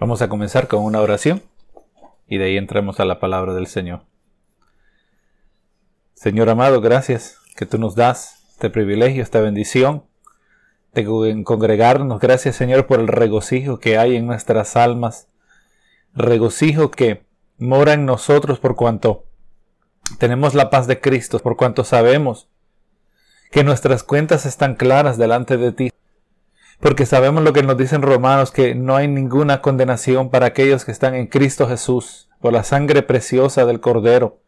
Vamos a comenzar con una oración y de ahí entremos a la palabra del Señor. Señor amado, gracias que tú nos das este privilegio, esta bendición de congregarnos. Gracias Señor por el regocijo que hay en nuestras almas. Regocijo que mora en nosotros por cuanto tenemos la paz de Cristo, por cuanto sabemos que nuestras cuentas están claras delante de ti porque sabemos lo que nos dicen romanos, que no hay ninguna condenación para aquellos que están en Cristo Jesús, por la sangre preciosa del Cordero,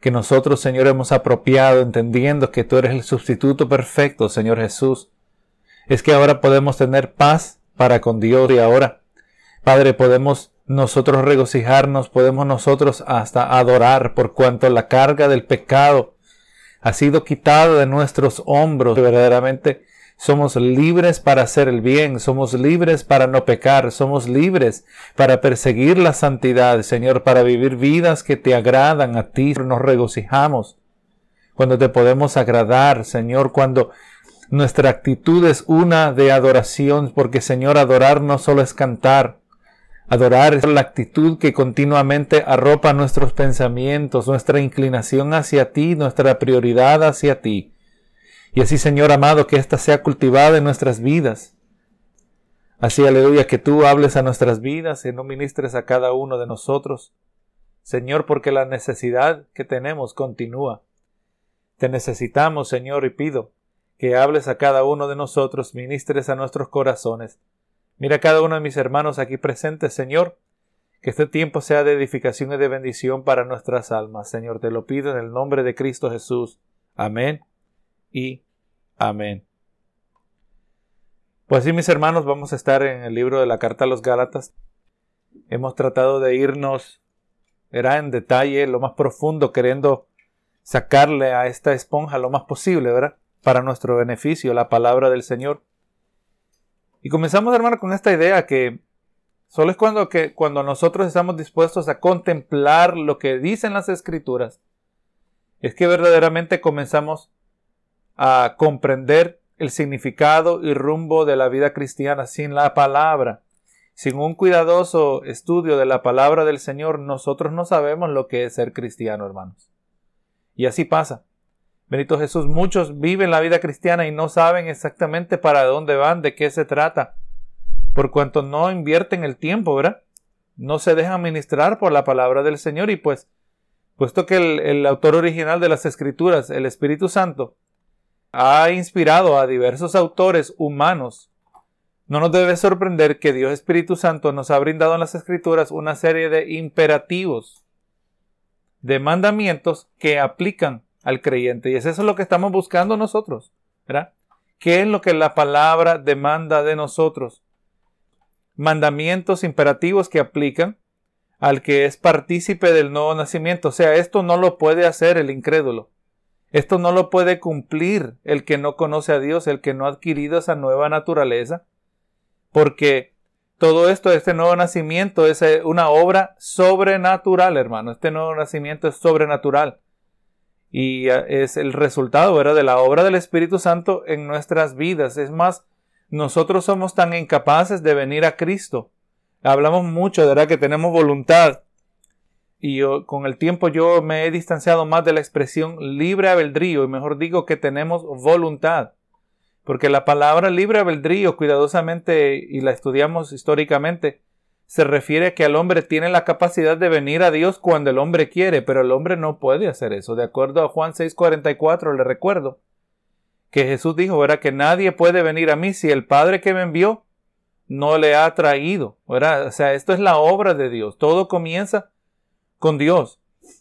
que nosotros, Señor, hemos apropiado, entendiendo que tú eres el sustituto perfecto, Señor Jesús. Es que ahora podemos tener paz para con Dios y ahora, Padre, podemos nosotros regocijarnos, podemos nosotros hasta adorar por cuanto la carga del pecado ha sido quitada de nuestros hombros. Verdaderamente somos libres para hacer el bien, somos libres para no pecar, somos libres para perseguir la santidad, Señor, para vivir vidas que te agradan a ti. Nos regocijamos cuando te podemos agradar, Señor, cuando nuestra actitud es una de adoración, porque Señor, adorar no solo es cantar, Adorar es la actitud que continuamente arropa nuestros pensamientos, nuestra inclinación hacia ti, nuestra prioridad hacia ti. Y así, Señor amado, que ésta sea cultivada en nuestras vidas. Así, aleluya, que tú hables a nuestras vidas y no ministres a cada uno de nosotros. Señor, porque la necesidad que tenemos continúa. Te necesitamos, Señor, y pido que hables a cada uno de nosotros, ministres a nuestros corazones. Mira a cada uno de mis hermanos aquí presentes, Señor, que este tiempo sea de edificación y de bendición para nuestras almas. Señor, te lo pido en el nombre de Cristo Jesús. Amén y amén. Pues sí, mis hermanos, vamos a estar en el libro de la carta a los Gálatas. Hemos tratado de irnos, era en detalle, lo más profundo, queriendo sacarle a esta esponja lo más posible, ¿verdad? Para nuestro beneficio, la palabra del Señor. Y comenzamos, hermano, con esta idea que solo es cuando, que, cuando nosotros estamos dispuestos a contemplar lo que dicen las escrituras, es que verdaderamente comenzamos a comprender el significado y rumbo de la vida cristiana sin la palabra. Sin un cuidadoso estudio de la palabra del Señor, nosotros no sabemos lo que es ser cristiano, hermanos. Y así pasa. Benito Jesús, muchos viven la vida cristiana y no saben exactamente para dónde van, de qué se trata, por cuanto no invierten el tiempo, ¿verdad? No se dejan ministrar por la palabra del Señor y pues, puesto que el, el autor original de las Escrituras, el Espíritu Santo, ha inspirado a diversos autores humanos, no nos debe sorprender que Dios Espíritu Santo nos ha brindado en las Escrituras una serie de imperativos, de mandamientos que aplican al creyente. Y es eso lo que estamos buscando nosotros, ¿verdad? ¿Qué es lo que la palabra demanda de nosotros? Mandamientos imperativos que aplican al que es partícipe del nuevo nacimiento. O sea, esto no lo puede hacer el incrédulo. Esto no lo puede cumplir el que no conoce a Dios, el que no ha adquirido esa nueva naturaleza, porque todo esto, este nuevo nacimiento es eh, una obra sobrenatural, hermano. Este nuevo nacimiento es sobrenatural y eh, es el resultado ¿verdad? de la obra del Espíritu Santo en nuestras vidas. Es más, nosotros somos tan incapaces de venir a Cristo. Hablamos mucho, verdad, que tenemos voluntad, y con el tiempo yo me he distanciado más de la expresión libre albedrío y mejor digo que tenemos voluntad. Porque la palabra libre albedrío cuidadosamente y la estudiamos históricamente se refiere a que el hombre tiene la capacidad de venir a Dios cuando el hombre quiere, pero el hombre no puede hacer eso. De acuerdo a Juan 6:44 le recuerdo que Jesús dijo, verá que nadie puede venir a mí si el Padre que me envió no le ha traído. O sea, esto es la obra de Dios. Todo comienza con Dios.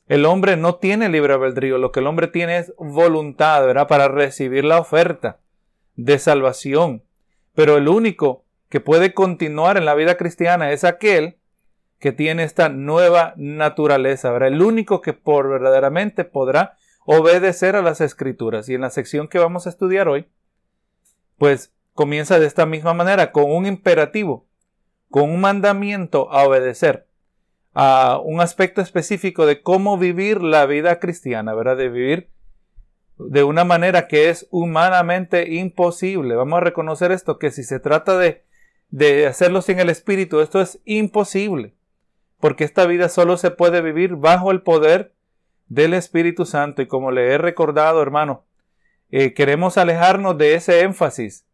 El hombre no tiene libre albedrío, lo que el hombre tiene es voluntad, ¿verdad? Para recibir la oferta de salvación. Pero el único que puede continuar en la vida cristiana es aquel que tiene esta nueva naturaleza, ¿verdad? El único que por verdaderamente podrá obedecer a las escrituras. Y en la sección que vamos a estudiar hoy, pues comienza de esta misma manera, con un imperativo, con un mandamiento a obedecer a un aspecto específico de cómo vivir la vida cristiana, ¿verdad? De vivir de una manera que es humanamente imposible. Vamos a reconocer esto, que si se trata de de hacerlo sin el Espíritu, esto es imposible, porque esta vida solo se puede vivir bajo el poder del Espíritu Santo. Y como le he recordado, hermano, eh, queremos alejarnos de ese énfasis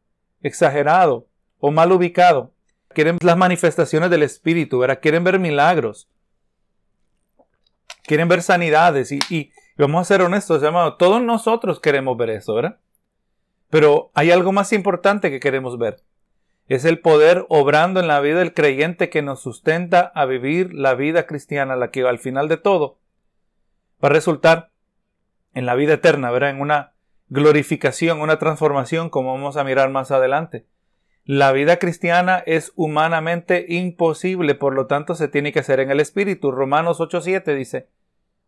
exagerado o mal ubicado. Quieren las manifestaciones del Espíritu, ¿verdad? Quieren ver milagros. Quieren ver sanidades. Y, vamos a ser honestos, hermano, todos nosotros queremos ver eso, ¿verdad? Pero hay algo más importante que queremos ver. Es el poder obrando en la vida del creyente que nos sustenta a vivir la vida cristiana, la que al final de todo va a resultar en la vida eterna, ¿verdad? En una glorificación, una transformación, como vamos a mirar más adelante. La vida cristiana es humanamente imposible, por lo tanto se tiene que hacer en el Espíritu. Romanos 8.7 dice,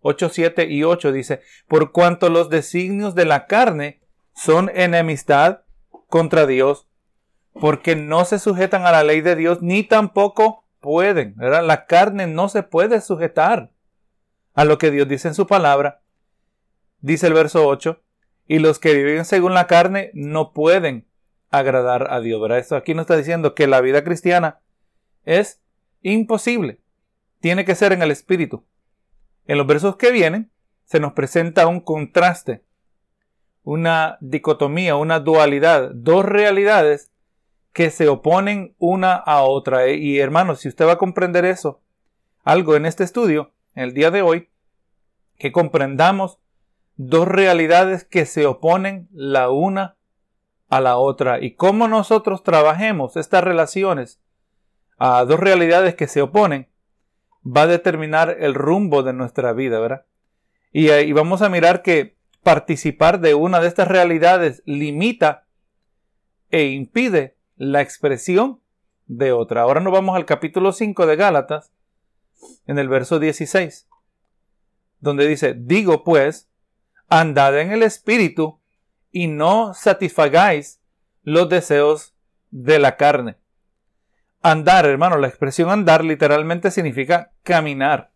8.7 y 8 dice, por cuanto los designios de la carne son enemistad contra Dios, porque no se sujetan a la ley de Dios, ni tampoco pueden, ¿verdad? La carne no se puede sujetar a lo que Dios dice en su palabra. Dice el verso 8, y los que viven según la carne no pueden agradar a Dios. ¿verdad? Esto aquí nos está diciendo que la vida cristiana es imposible. Tiene que ser en el Espíritu. En los versos que vienen se nos presenta un contraste, una dicotomía, una dualidad, dos realidades que se oponen una a otra. Y hermanos, si usted va a comprender eso, algo en este estudio, en el día de hoy, que comprendamos dos realidades que se oponen la una a la otra y cómo nosotros trabajemos estas relaciones a dos realidades que se oponen va a determinar el rumbo de nuestra vida, ¿verdad? Y, y vamos a mirar que participar de una de estas realidades limita e impide la expresión de otra. Ahora nos vamos al capítulo 5 de Gálatas, en el verso 16, donde dice, digo pues, andad en el Espíritu y no satisfagáis los deseos de la carne. Andar, hermano, la expresión andar literalmente significa caminar.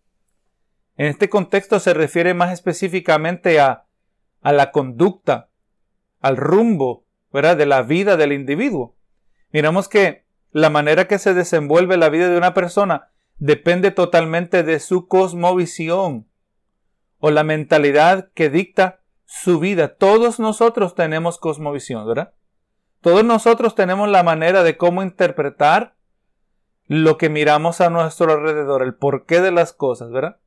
En este contexto se refiere más específicamente a, a la conducta, al rumbo, ¿verdad? de la vida del individuo. Miramos que la manera que se desenvuelve la vida de una persona depende totalmente de su cosmovisión, o la mentalidad que dicta su vida. Todos nosotros tenemos cosmovisión, ¿verdad? Todos nosotros tenemos la manera de cómo interpretar lo que miramos a nuestro alrededor, el porqué de las cosas, ¿verdad?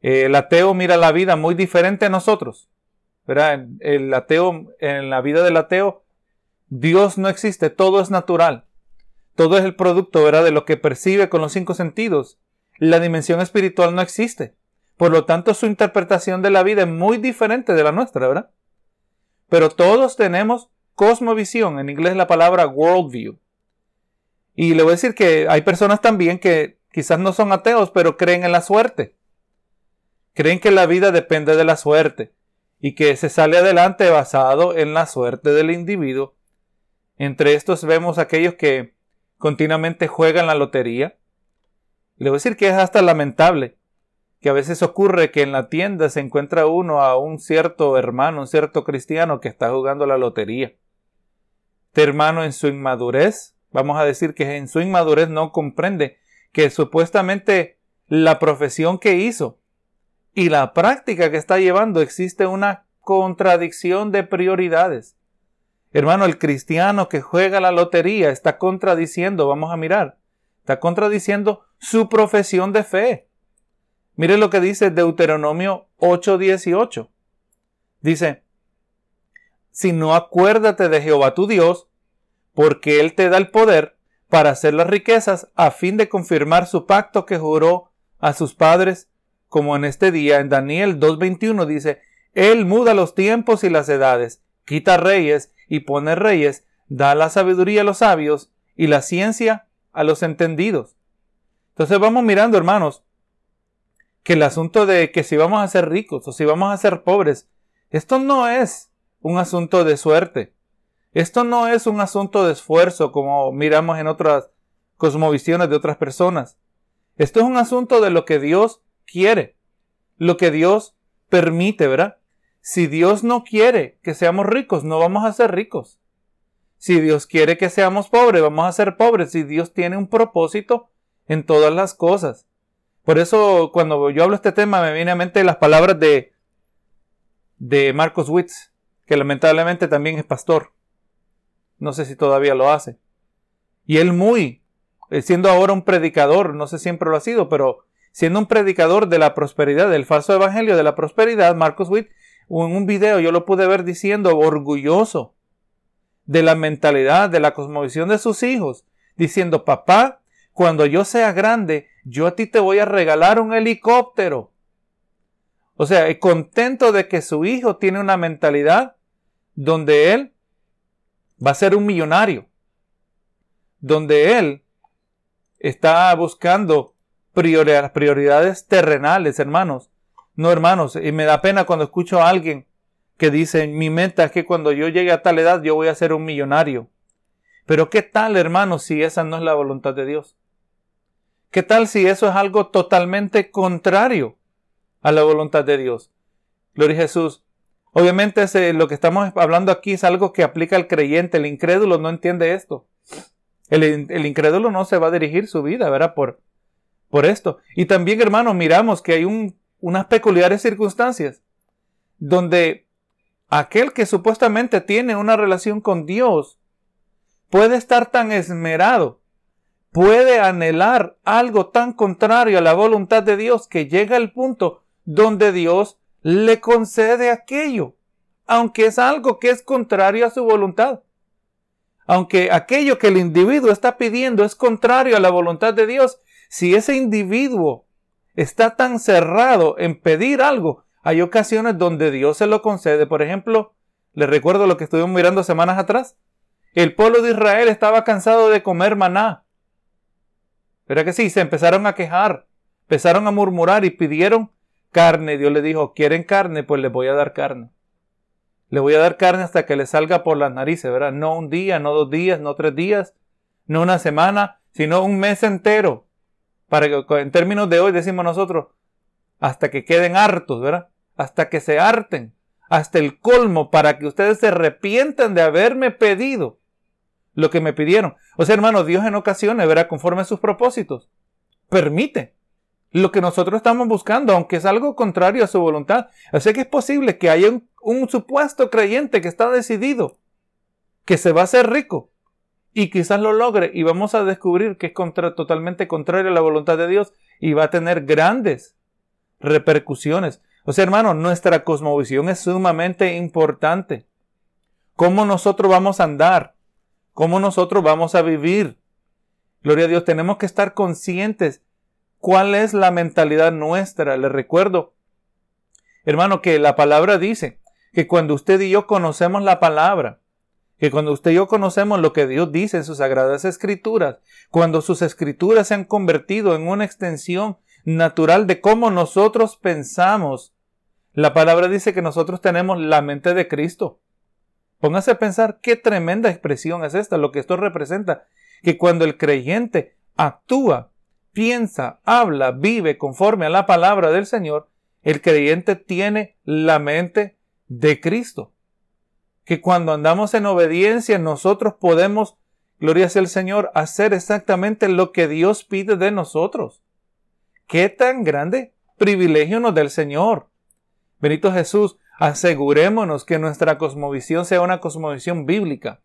El ateo mira la vida muy diferente a nosotros, ¿verdad? El ateo, en la vida del ateo, Dios no existe, todo es natural. Todo es el producto, ¿verdad? De lo que percibe con los cinco sentidos. La dimensión espiritual no existe. Por lo tanto, su interpretación de la vida es muy diferente de la nuestra, ¿verdad? Pero todos tenemos cosmovisión, en inglés la palabra worldview. Y le voy a decir que hay personas también que quizás no son ateos, pero creen en la suerte. Creen que la vida depende de la suerte y que se sale adelante basado en la suerte del individuo. Entre estos vemos aquellos que continuamente juegan la lotería. Le voy a decir que es hasta lamentable que a veces ocurre que en la tienda se encuentra uno a un cierto hermano, un cierto cristiano que está jugando la lotería. Este hermano en su inmadurez, vamos a decir que en su inmadurez no comprende que supuestamente la profesión que hizo y la práctica que está llevando existe una contradicción de prioridades. Hermano, el cristiano que juega la lotería está contradiciendo, vamos a mirar, está contradiciendo su profesión de fe. Mire lo que dice Deuteronomio 8:18. Dice, si no acuérdate de Jehová tu Dios, porque Él te da el poder para hacer las riquezas a fin de confirmar su pacto que juró a sus padres, como en este día en Daniel 2.21 dice, Él muda los tiempos y las edades, quita reyes y pone reyes, da la sabiduría a los sabios y la ciencia a los entendidos. Entonces vamos mirando, hermanos, que el asunto de que si vamos a ser ricos o si vamos a ser pobres, esto no es un asunto de suerte. Esto no es un asunto de esfuerzo como miramos en otras cosmovisiones de otras personas. Esto es un asunto de lo que Dios quiere, lo que Dios permite, ¿verdad? Si Dios no quiere que seamos ricos, no vamos a ser ricos. Si Dios quiere que seamos pobres, vamos a ser pobres. Si Dios tiene un propósito en todas las cosas. Por eso cuando yo hablo de este tema me viene a mente las palabras de, de Marcos Witz, que lamentablemente también es pastor. No sé si todavía lo hace. Y él muy, eh, siendo ahora un predicador, no sé si siempre lo ha sido, pero siendo un predicador de la prosperidad, del falso evangelio de la prosperidad, Marcos Witt, en un video yo lo pude ver diciendo orgulloso de la mentalidad, de la cosmovisión de sus hijos, diciendo, papá, cuando yo sea grande, yo a ti te voy a regalar un helicóptero. O sea, contento de que su hijo tiene una mentalidad donde él va a ser un millonario, donde él está buscando prioridades terrenales, hermanos. No, hermanos, y me da pena cuando escucho a alguien que dice, mi meta es que cuando yo llegue a tal edad yo voy a ser un millonario. Pero ¿qué tal, hermanos, si esa no es la voluntad de Dios? ¿Qué tal si eso es algo totalmente contrario a la voluntad de Dios? Gloria a Jesús. Obviamente lo que estamos hablando aquí es algo que aplica al creyente. El incrédulo no entiende esto. El, incrédulo no se va a dirigir su vida, ¿verdad? Por, por esto. Y también, hermanos, miramos que hay un, unas peculiares circunstancias donde aquel que supuestamente tiene una relación con Dios puede estar tan esmerado, puede anhelar algo tan contrario a la voluntad de Dios que llega al punto donde Dios le concede aquello, aunque es algo que es contrario a su voluntad. Aunque aquello que el individuo está pidiendo es contrario a la voluntad de Dios, si ese individuo está tan cerrado en pedir algo, hay ocasiones donde Dios se lo concede. Por ejemplo, les recuerdo lo que estuvimos mirando semanas atrás. El pueblo de Israel estaba cansado de comer maná. ¿Verdad que sí? Se empezaron a quejar, empezaron a murmurar y pidieron carne. Dios le dijo, ¿quieren carne? Pues les voy a dar carne. Le voy a dar carne hasta que le salga por las narices, ¿verdad? No un día, no dos días, no tres días, no una semana, sino un mes entero. Para que en términos de hoy decimos nosotros, hasta que queden hartos, ¿verdad? Hasta que se harten, hasta el colmo, para que ustedes se arrepientan de haberme pedido lo que me pidieron. O sea, hermano, Dios en ocasiones, ¿verdad? Conforme a sus propósitos, permite lo que nosotros estamos buscando, aunque es algo contrario a su voluntad. Sea que es posible que haya un, supuesto creyente que está decidido, que se va a hacer rico, y quizás lo logre y vamos a descubrir que es totalmente contrario a la voluntad de Dios y va a tener grandes repercusiones. O sea, hermano, nuestra cosmovisión es sumamente importante. ¿Cómo nosotros vamos a andar? ¿Cómo nosotros vamos a vivir? Gloria a Dios, tenemos que estar conscientes cuál es la mentalidad nuestra. Les recuerdo, hermano, que la palabra dice que cuando usted y yo conocemos la palabra, que cuando usted y yo conocemos lo que Dios dice en sus sagradas escrituras, cuando sus escrituras se han convertido en una extensión natural de cómo nosotros pensamos, la palabra dice que nosotros tenemos la mente de Cristo. Póngase a pensar qué tremenda expresión es esta, lo que esto representa, que cuando el creyente actúa, piensa, habla, vive conforme a la palabra del Señor, el creyente tiene la mente de Cristo que cuando andamos en obediencia nosotros podemos, gloria sea el Señor, hacer exactamente lo que Dios pide de nosotros. ¿Qué tan grande privilegio nos da el Señor? Benito Jesús, asegurémonos que nuestra cosmovisión sea una cosmovisión bíblica,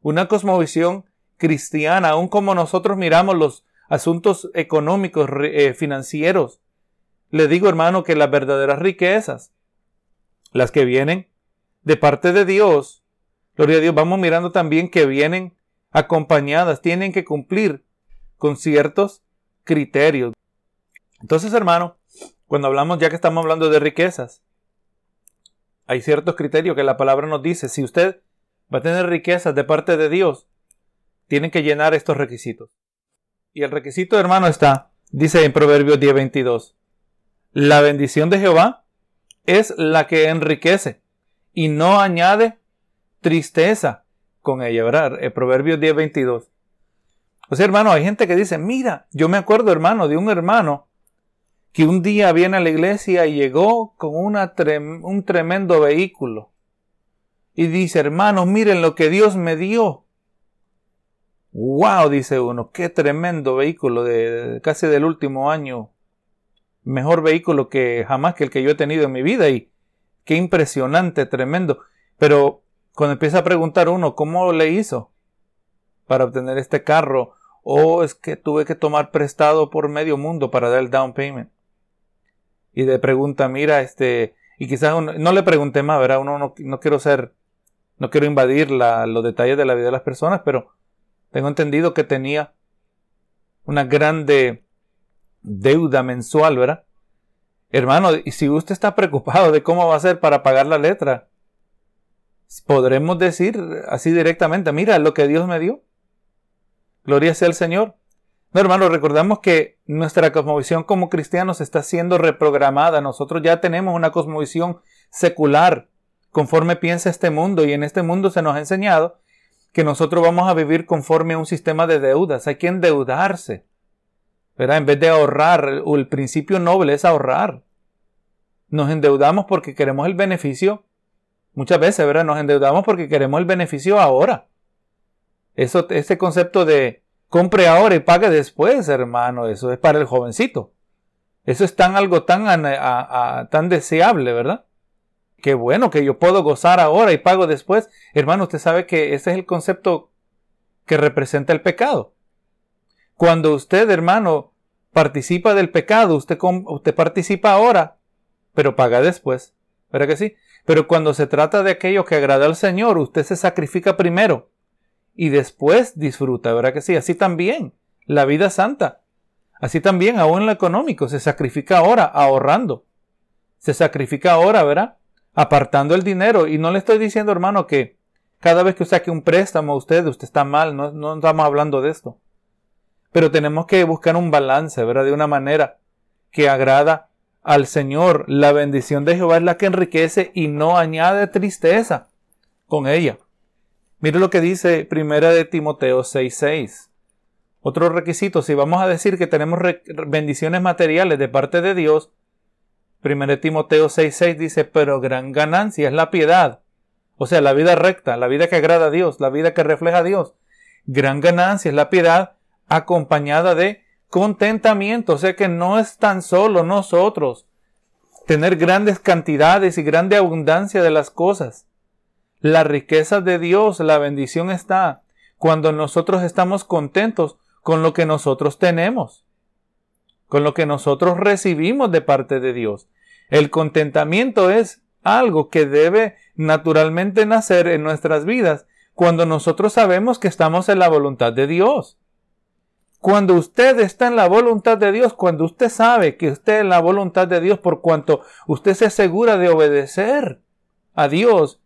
una cosmovisión cristiana, aun como nosotros miramos los asuntos económicos, eh, financieros. Le digo, hermano, que las verdaderas riquezas, las que vienen de parte de Dios, gloria a Dios, vamos mirando también que vienen acompañadas, tienen que cumplir con ciertos criterios. Entonces, hermano, cuando hablamos, ya que estamos hablando de riquezas, hay ciertos criterios que la palabra nos dice. Si usted va a tener riquezas de parte de Dios, tienen que llenar estos requisitos. Y el requisito, hermano, está, dice en Proverbios 10:22, la bendición de Jehová es la que enriquece y no añade tristeza con ella, ¿verdad? El Proverbio 10:22. O sea, hermano, hay gente que dice, mira, yo me acuerdo, hermano, de un hermano que un día viene a la iglesia y llegó con un tremendo vehículo. y dice, hermanos, miren lo que Dios me dio. Wow, dice uno, qué tremendo vehículo de, casi del último año. Mejor vehículo que jamás que el que yo he tenido en mi vida y qué impresionante, tremendo. Pero cuando empieza a preguntar uno, ¿cómo le hizo para obtener este carro? O es que tuve que tomar prestado por medio mundo para dar el down payment. Y de pregunta, mira, este, y quizás no le pregunté más, ¿verdad? Uno no, no quiero ser, no quiero invadir los detalles de la vida de las personas, pero tengo entendido que tenía una grande deuda mensual, ¿verdad? Hermano, y si usted está preocupado de cómo va a ser para pagar la letra, podremos decir así directamente, mira lo que Dios me dio. Gloria sea al Señor. No, hermano, recordamos que nuestra cosmovisión como cristianos está siendo reprogramada. Nosotros ya tenemos una cosmovisión secular conforme piensa este mundo y en este mundo se nos ha enseñado que nosotros vamos a vivir conforme a un sistema de deudas. Hay que endeudarse. ¿verdad? En vez de ahorrar, el principio noble es ahorrar. Nos endeudamos porque queremos el beneficio. Muchas veces, ¿verdad? Nos endeudamos porque queremos el beneficio ahora. Eso, ese concepto de compre ahora y pague después, hermano, eso es para el jovencito. Eso es tan algo tan, tan deseable, ¿verdad? Qué bueno que yo puedo gozar ahora y pago después. Hermano, usted sabe que ese es el concepto que representa el pecado. Cuando usted, hermano, participa del pecado, usted, usted participa ahora, pero paga después. ¿Verdad que sí? Pero cuando se trata de aquello que agrada al Señor, usted se sacrifica primero y después disfruta. ¿Verdad que sí? Así también la vida santa. Así también, aún en lo económico, se sacrifica ahora ahorrando. Se sacrifica ahora, ¿verdad? Apartando el dinero. Y no le estoy diciendo, hermano, que cada vez que saque un préstamo a usted, usted está mal, no, no estamos hablando de esto. Pero tenemos que buscar un balance, ¿verdad? De una manera que agrada al Señor. La bendición de Jehová es la que enriquece y no añade tristeza con ella. Mire lo que dice Primera de Timoteo 6:6. Otro requisito, si vamos a decir que tenemos bendiciones materiales de parte de Dios, 1 Timoteo 6:6 dice, pero gran ganancia es la piedad. O sea, la vida recta, la vida que agrada a Dios, la vida que refleja a Dios. Gran ganancia es la piedad acompañada de contentamiento. O sea que no es tan solo nosotros tener grandes cantidades y grande abundancia de las cosas. La riqueza de Dios, la bendición está cuando nosotros estamos contentos con lo que nosotros tenemos con lo que nosotros recibimos de parte de Dios. El contentamiento es algo que debe naturalmente nacer en nuestras vidas cuando nosotros sabemos que estamos en la voluntad de Dios. Cuando usted está en la voluntad de Dios, cuando usted sabe que usted en la voluntad de Dios por cuanto usted se asegura de obedecer a Dios,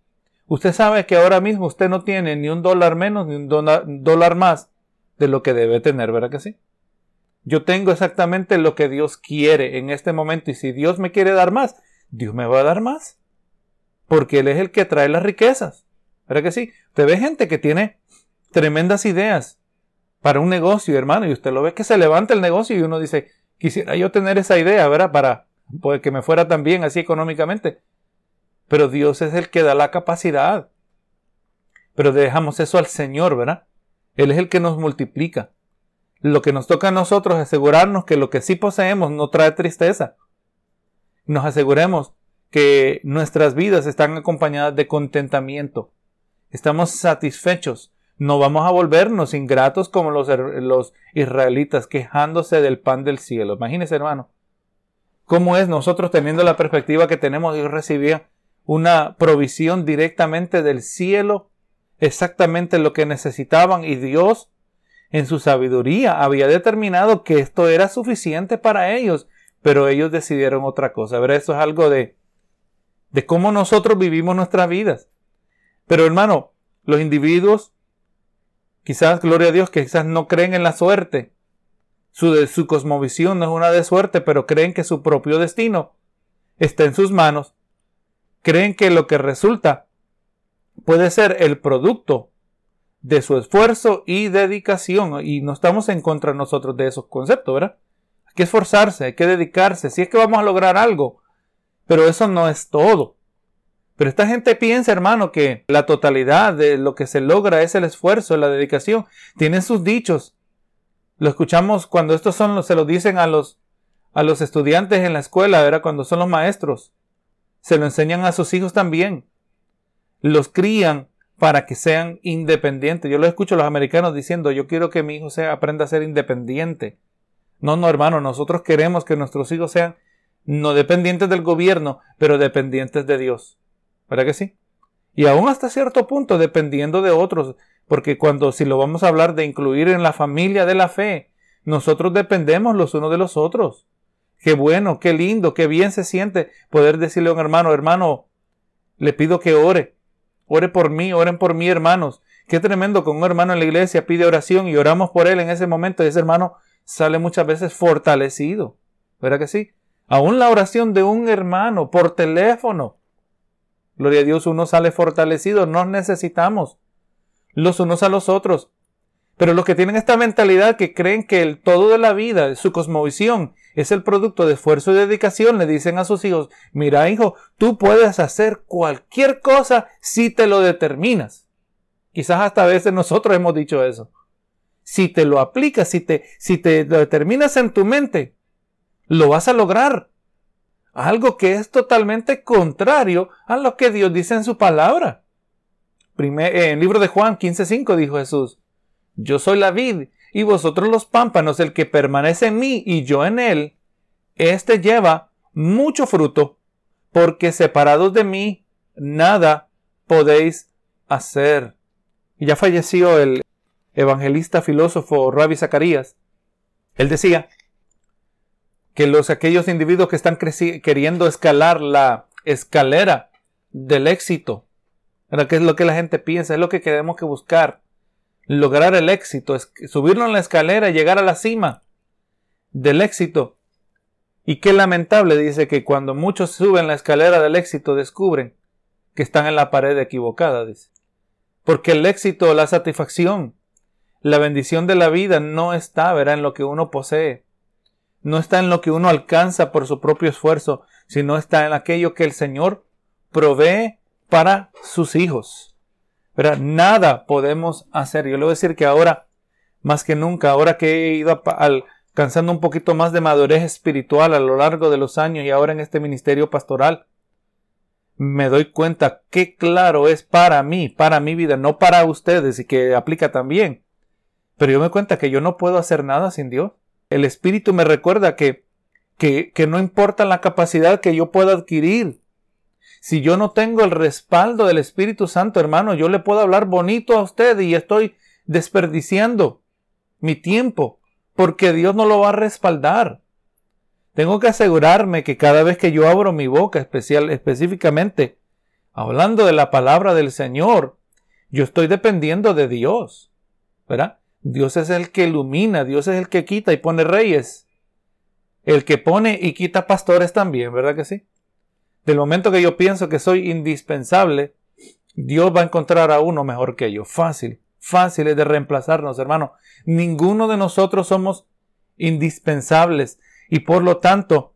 usted sabe que ahora mismo usted no tiene ni un dólar menos ni un dólar más de lo que debe tener, ¿verdad que sí? Yo tengo exactamente lo que Dios quiere en este momento y si Dios me quiere dar más, Dios me va a dar más. Porque Él es el que trae las riquezas. ¿Verdad que sí? Usted ve gente que tiene tremendas ideas para un negocio, hermano, y usted lo ve que se levanta el negocio y uno dice, quisiera yo tener esa idea, ¿verdad? Para que me fuera tan bien así económicamente. Pero Dios es el que da la capacidad. Pero dejamos eso al Señor, ¿verdad? Él es el que nos multiplica. Lo que nos toca a nosotros es asegurarnos que lo que sí poseemos no trae tristeza. Nos aseguremos que nuestras vidas están acompañadas de contentamiento. Estamos satisfechos. No vamos a volvernos ingratos como los, los israelitas quejándose del pan del cielo. Imagínese, hermano. ¿Cómo es nosotros teniendo la perspectiva que tenemos? Dios recibía una provisión directamente del cielo, exactamente lo que necesitaban y Dios en su sabiduría había determinado que esto era suficiente para ellos, pero ellos decidieron otra cosa. ver, eso es algo de, de cómo nosotros vivimos nuestras vidas. Pero hermano, los individuos, quizás, gloria a Dios, que quizás no creen en la suerte. Su, su cosmovisión no es una de suerte, pero creen que su propio destino está en sus manos. Creen que lo que resulta puede ser el producto de su esfuerzo y dedicación. Y no estamos en contra nosotros de esos conceptos, ¿verdad? Hay que esforzarse, hay que dedicarse, si es que vamos a lograr algo. Pero eso no es todo. Pero esta gente piensa, hermano, que la totalidad de lo que se logra es el esfuerzo, la dedicación. Tienen sus dichos. Lo escuchamos cuando estos son los, se lo dicen a los, a los estudiantes en la escuela, era cuando son los maestros. Se lo enseñan a sus hijos también. Los crían para que sean independientes. Yo lo escucho a los americanos diciendo, yo quiero que mi hijo sea, aprenda a ser independiente. No, no, hermano, nosotros queremos que nuestros hijos sean no dependientes del gobierno, pero dependientes de Dios. ¿Verdad que sí? Y aún hasta cierto punto dependiendo de otros, porque cuando si lo vamos a hablar de incluir en la familia de la fe, nosotros dependemos los unos de los otros. Qué bueno, qué lindo, qué bien se siente poder decirle a un hermano, hermano, le pido que ore, ore por mí, oren por mí, hermanos. Qué tremendo con un hermano en la iglesia pide oración y oramos por él en ese momento y ese hermano sale muchas veces fortalecido. ¿Verdad que sí? Aún la oración de un hermano por teléfono Gloria a Dios, uno sale fortalecido, nos necesitamos los unos a los otros. Pero los que tienen esta mentalidad que creen que el todo de la vida, su cosmovisión, es el producto de esfuerzo y dedicación, le dicen a sus hijos, mira hijo, tú puedes hacer cualquier cosa si te lo determinas. Quizás hasta a veces nosotros hemos dicho eso. Si te lo aplicas, si te, si te lo determinas en tu mente, lo vas a lograr algo que es totalmente contrario a lo que Dios dice en su palabra. En el libro de Juan 15:5 dijo Jesús, Yo soy la vid y vosotros los pámpanos, el que permanece en mí y yo en él, éste lleva mucho fruto, porque separados de mí nada podéis hacer. Y ya falleció el evangelista filósofo Rabbi Zacarías. Él decía, que los aquellos individuos que están queriendo escalar la escalera del éxito, ¿qué es lo que la gente piensa? Es lo que queremos que buscar. Lograr el éxito, es subirlo en la escalera y llegar a la cima del éxito. Y qué lamentable dice que cuando muchos suben la escalera del éxito descubren que están en la pared equivocada, dice. Porque el éxito, la satisfacción, la bendición de la vida no está, verá, en lo que uno posee, no está en lo que uno alcanza por su propio esfuerzo, sino está en aquello que el Señor provee para sus hijos. Nada podemos hacer. Yo le voy a decir que ahora, más que nunca, ahora que he ido alcanzando un poquito más de madurez espiritual a lo largo de los años y ahora en este ministerio pastoral, me doy cuenta qué claro es para mí, para mi vida, no para ustedes y que aplica también. Pero yo me cuenta que yo no puedo hacer nada sin Dios el Espíritu me recuerda que, que, que no importa la capacidad que yo pueda adquirir. Si yo no tengo el respaldo del Espíritu Santo, hermano, yo le puedo hablar bonito a usted y estoy desperdiciando mi tiempo porque Dios no lo va a respaldar. Tengo que asegurarme que cada vez que yo abro mi boca, especial, específicamente, hablando de la palabra del Señor, yo estoy dependiendo de Dios. ¿Verdad? Dios es el que ilumina, Dios es el que quita y pone reyes. El que pone y quita pastores también, ¿verdad que sí? Del momento que yo pienso que soy indispensable, Dios va a encontrar a uno mejor que yo. Fácil, fácil es de reemplazarnos, hermano. Ninguno de nosotros somos indispensables y por lo tanto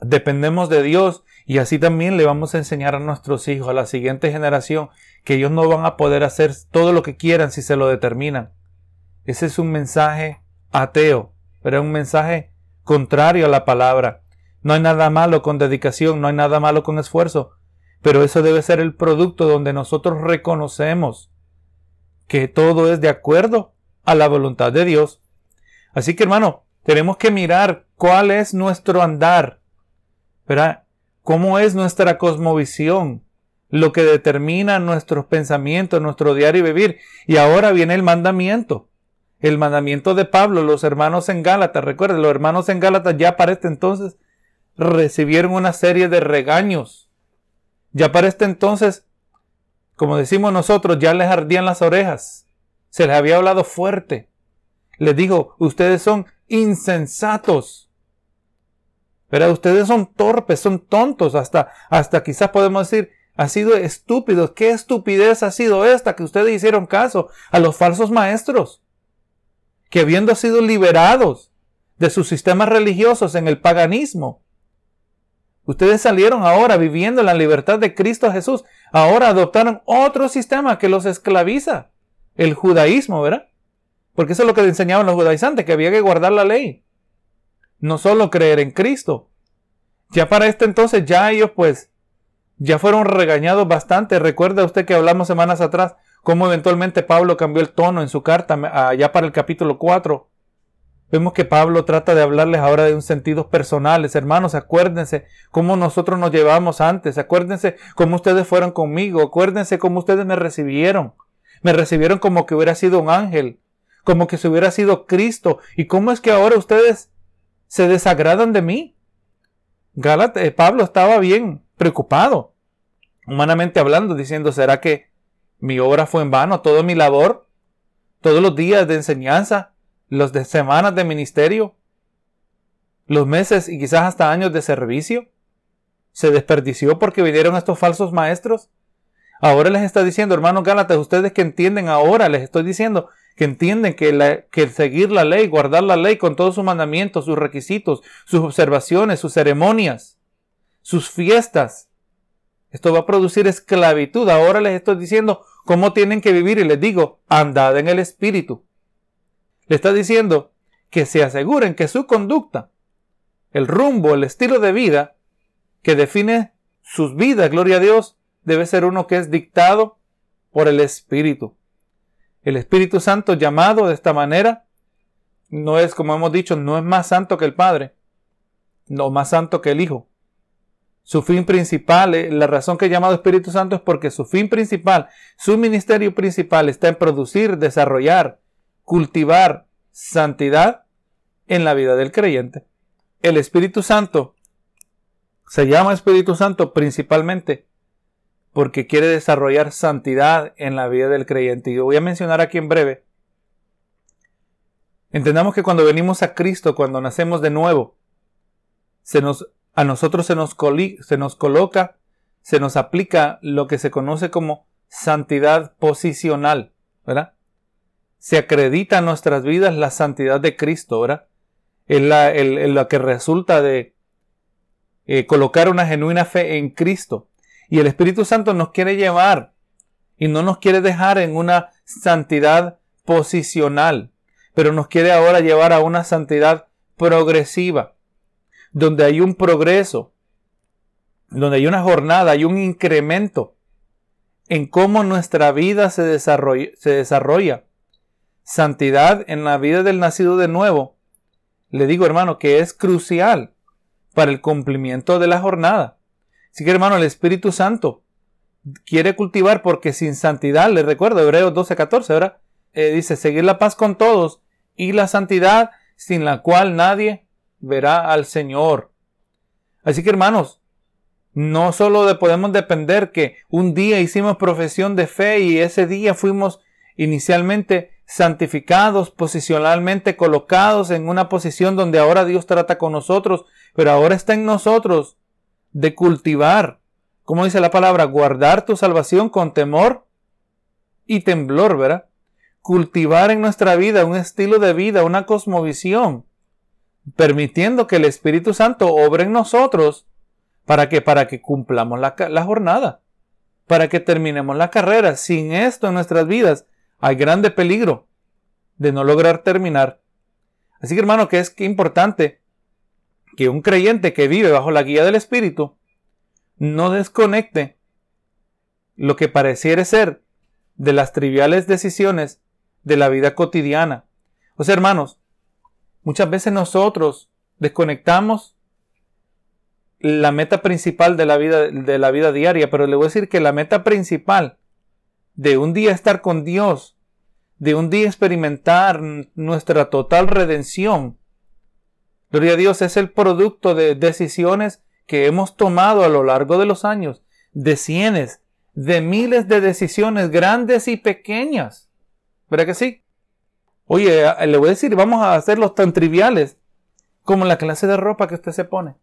dependemos de Dios y así también le vamos a enseñar a nuestros hijos, a la siguiente generación, que ellos no van a poder hacer todo lo que quieran si se lo determinan. Ese es un mensaje ateo, pero es un mensaje contrario a la palabra. No hay nada malo con dedicación, no hay nada malo con esfuerzo, pero eso debe ser el producto donde nosotros reconocemos que todo es de acuerdo a la voluntad de Dios. Así que hermano, tenemos que mirar cuál es nuestro andar, ¿verdad? ¿Cómo es nuestra cosmovisión? Lo que determina nuestros pensamientos, nuestro diario vivir. Y ahora viene el mandamiento el mandamiento de Pablo, los hermanos en Gálatas, recuerden, los hermanos en Gálatas ya para este entonces recibieron una serie de regaños. Ya para este entonces, como decimos nosotros, ya les ardían las orejas. Se les había hablado fuerte. Les dijo, ustedes son insensatos. Pero ustedes son torpes, son tontos, hasta, hasta quizás podemos decir, ha sido estúpidos. ¿Qué estupidez ha sido esta que ustedes hicieron caso a los falsos maestros? que habiendo sido liberados de sus sistemas religiosos en el paganismo, Ustedes salieron ahora viviendo la libertad de Cristo Jesús. Ahora adoptaron otro sistema que los esclaviza. El judaísmo, ¿verdad? Porque eso es lo que enseñaban los judaizantes, que había que guardar la ley. No solo creer en Cristo. Ya para este entonces, ya ellos pues, ya fueron regañados bastante. Recuerda usted que hablamos semanas atrás cómo eventualmente Pablo cambió el tono en su carta allá para el capítulo 4 Vemos que Pablo trata de hablarles ahora de un sentido personales. Hermanos, acuérdense cómo nosotros nos llevamos antes. Acuérdense cómo ustedes fueron conmigo. Acuérdense cómo ustedes me recibieron. Me recibieron como que hubiera sido un ángel. Como que se hubiera sido Cristo. ¿Y cómo es que ahora ustedes se desagradan de mí? Eh, Pablo estaba bien preocupado. Humanamente hablando, diciendo, ¿será que mi obra fue en vano? Todo mi labor, todos los días de enseñanza, los de semanas de ministerio, los meses y quizás hasta años de servicio, se desperdició porque vinieron estos falsos maestros. Ahora les está diciendo, hermanos Gálatas, ustedes que entienden ahora, les estoy diciendo que entienden que, que seguir la ley, guardar la ley con todos sus mandamientos, sus requisitos, sus observaciones, sus ceremonias, sus fiestas, esto va a producir esclavitud. Ahora les estoy diciendo cómo tienen que vivir y les digo, andad en el Espíritu. Le está diciendo que se aseguren que su conducta, el rumbo, el estilo de vida que define sus vidas, gloria a Dios, debe ser uno que es dictado por el Espíritu. El Espíritu Santo llamado de esta manera no es, como hemos dicho, no es más santo que el Padre, no más santo que el Hijo. Su fin principal, eh, la razón que he llamado Espíritu Santo es porque su fin principal, su ministerio principal está en producir, desarrollar, cultivar santidad en la vida del creyente. El Espíritu Santo se llama Espíritu Santo principalmente porque quiere desarrollar santidad en la vida del creyente. Y voy a mencionar aquí en breve. Entendamos que cuando venimos a Cristo, cuando nacemos de nuevo, se nos, a nosotros se nos, se nos coloca, se nos aplica lo que se conoce como santidad posicional, ¿verdad? Se acredita en nuestras vidas la santidad de Cristo, ¿verdad? Es la, que resulta de eh, colocar una genuina fe en Cristo. Y el Espíritu Santo nos quiere llevar y no nos quiere dejar en una santidad posicional, pero nos quiere ahora llevar a una santidad progresiva, donde hay un progreso, donde hay una jornada, hay un incremento en cómo nuestra vida se desarrolla, se desarrolla santidad en la vida del nacido de nuevo, le digo hermano que es crucial para el cumplimiento de la jornada. Así que hermano, el Espíritu Santo quiere cultivar porque sin santidad, le recuerdo Hebreos 12:14, ahora eh, dice, seguir la paz con todos y la santidad sin la cual nadie verá al Señor. Así que hermanos, no solo podemos depender que un día hicimos profesión de fe y ese día fuimos inicialmente santificados, posicionalmente colocados en una posición donde ahora Dios trata con nosotros, pero ahora está en nosotros de cultivar, como dice la palabra, guardar tu salvación con temor y temblor, ¿verdad? Cultivar en nuestra vida un estilo de vida, una cosmovisión, permitiendo que el Espíritu Santo obre en nosotros para que, para que cumplamos la, la jornada, para que terminemos la carrera. Sin esto en nuestras vidas, hay grande peligro de no lograr terminar. Así que hermano, que es importante que un creyente que vive bajo la guía del Espíritu no desconecte lo que pareciera ser de las triviales decisiones de la vida cotidiana. O sea, hermanos, muchas veces nosotros desconectamos la meta principal de la vida, de la vida diaria, pero le voy a decir que la meta principal de un día estar con Dios, de un día experimentar nuestra total redención. Gloria a Dios es el producto de decisiones que hemos tomado a lo largo de los años, de cienes, de miles de decisiones grandes y pequeñas. ¿Verdad que sí? Oye, le voy a decir, vamos a hacerlos tan triviales como la clase de ropa que usted se pone.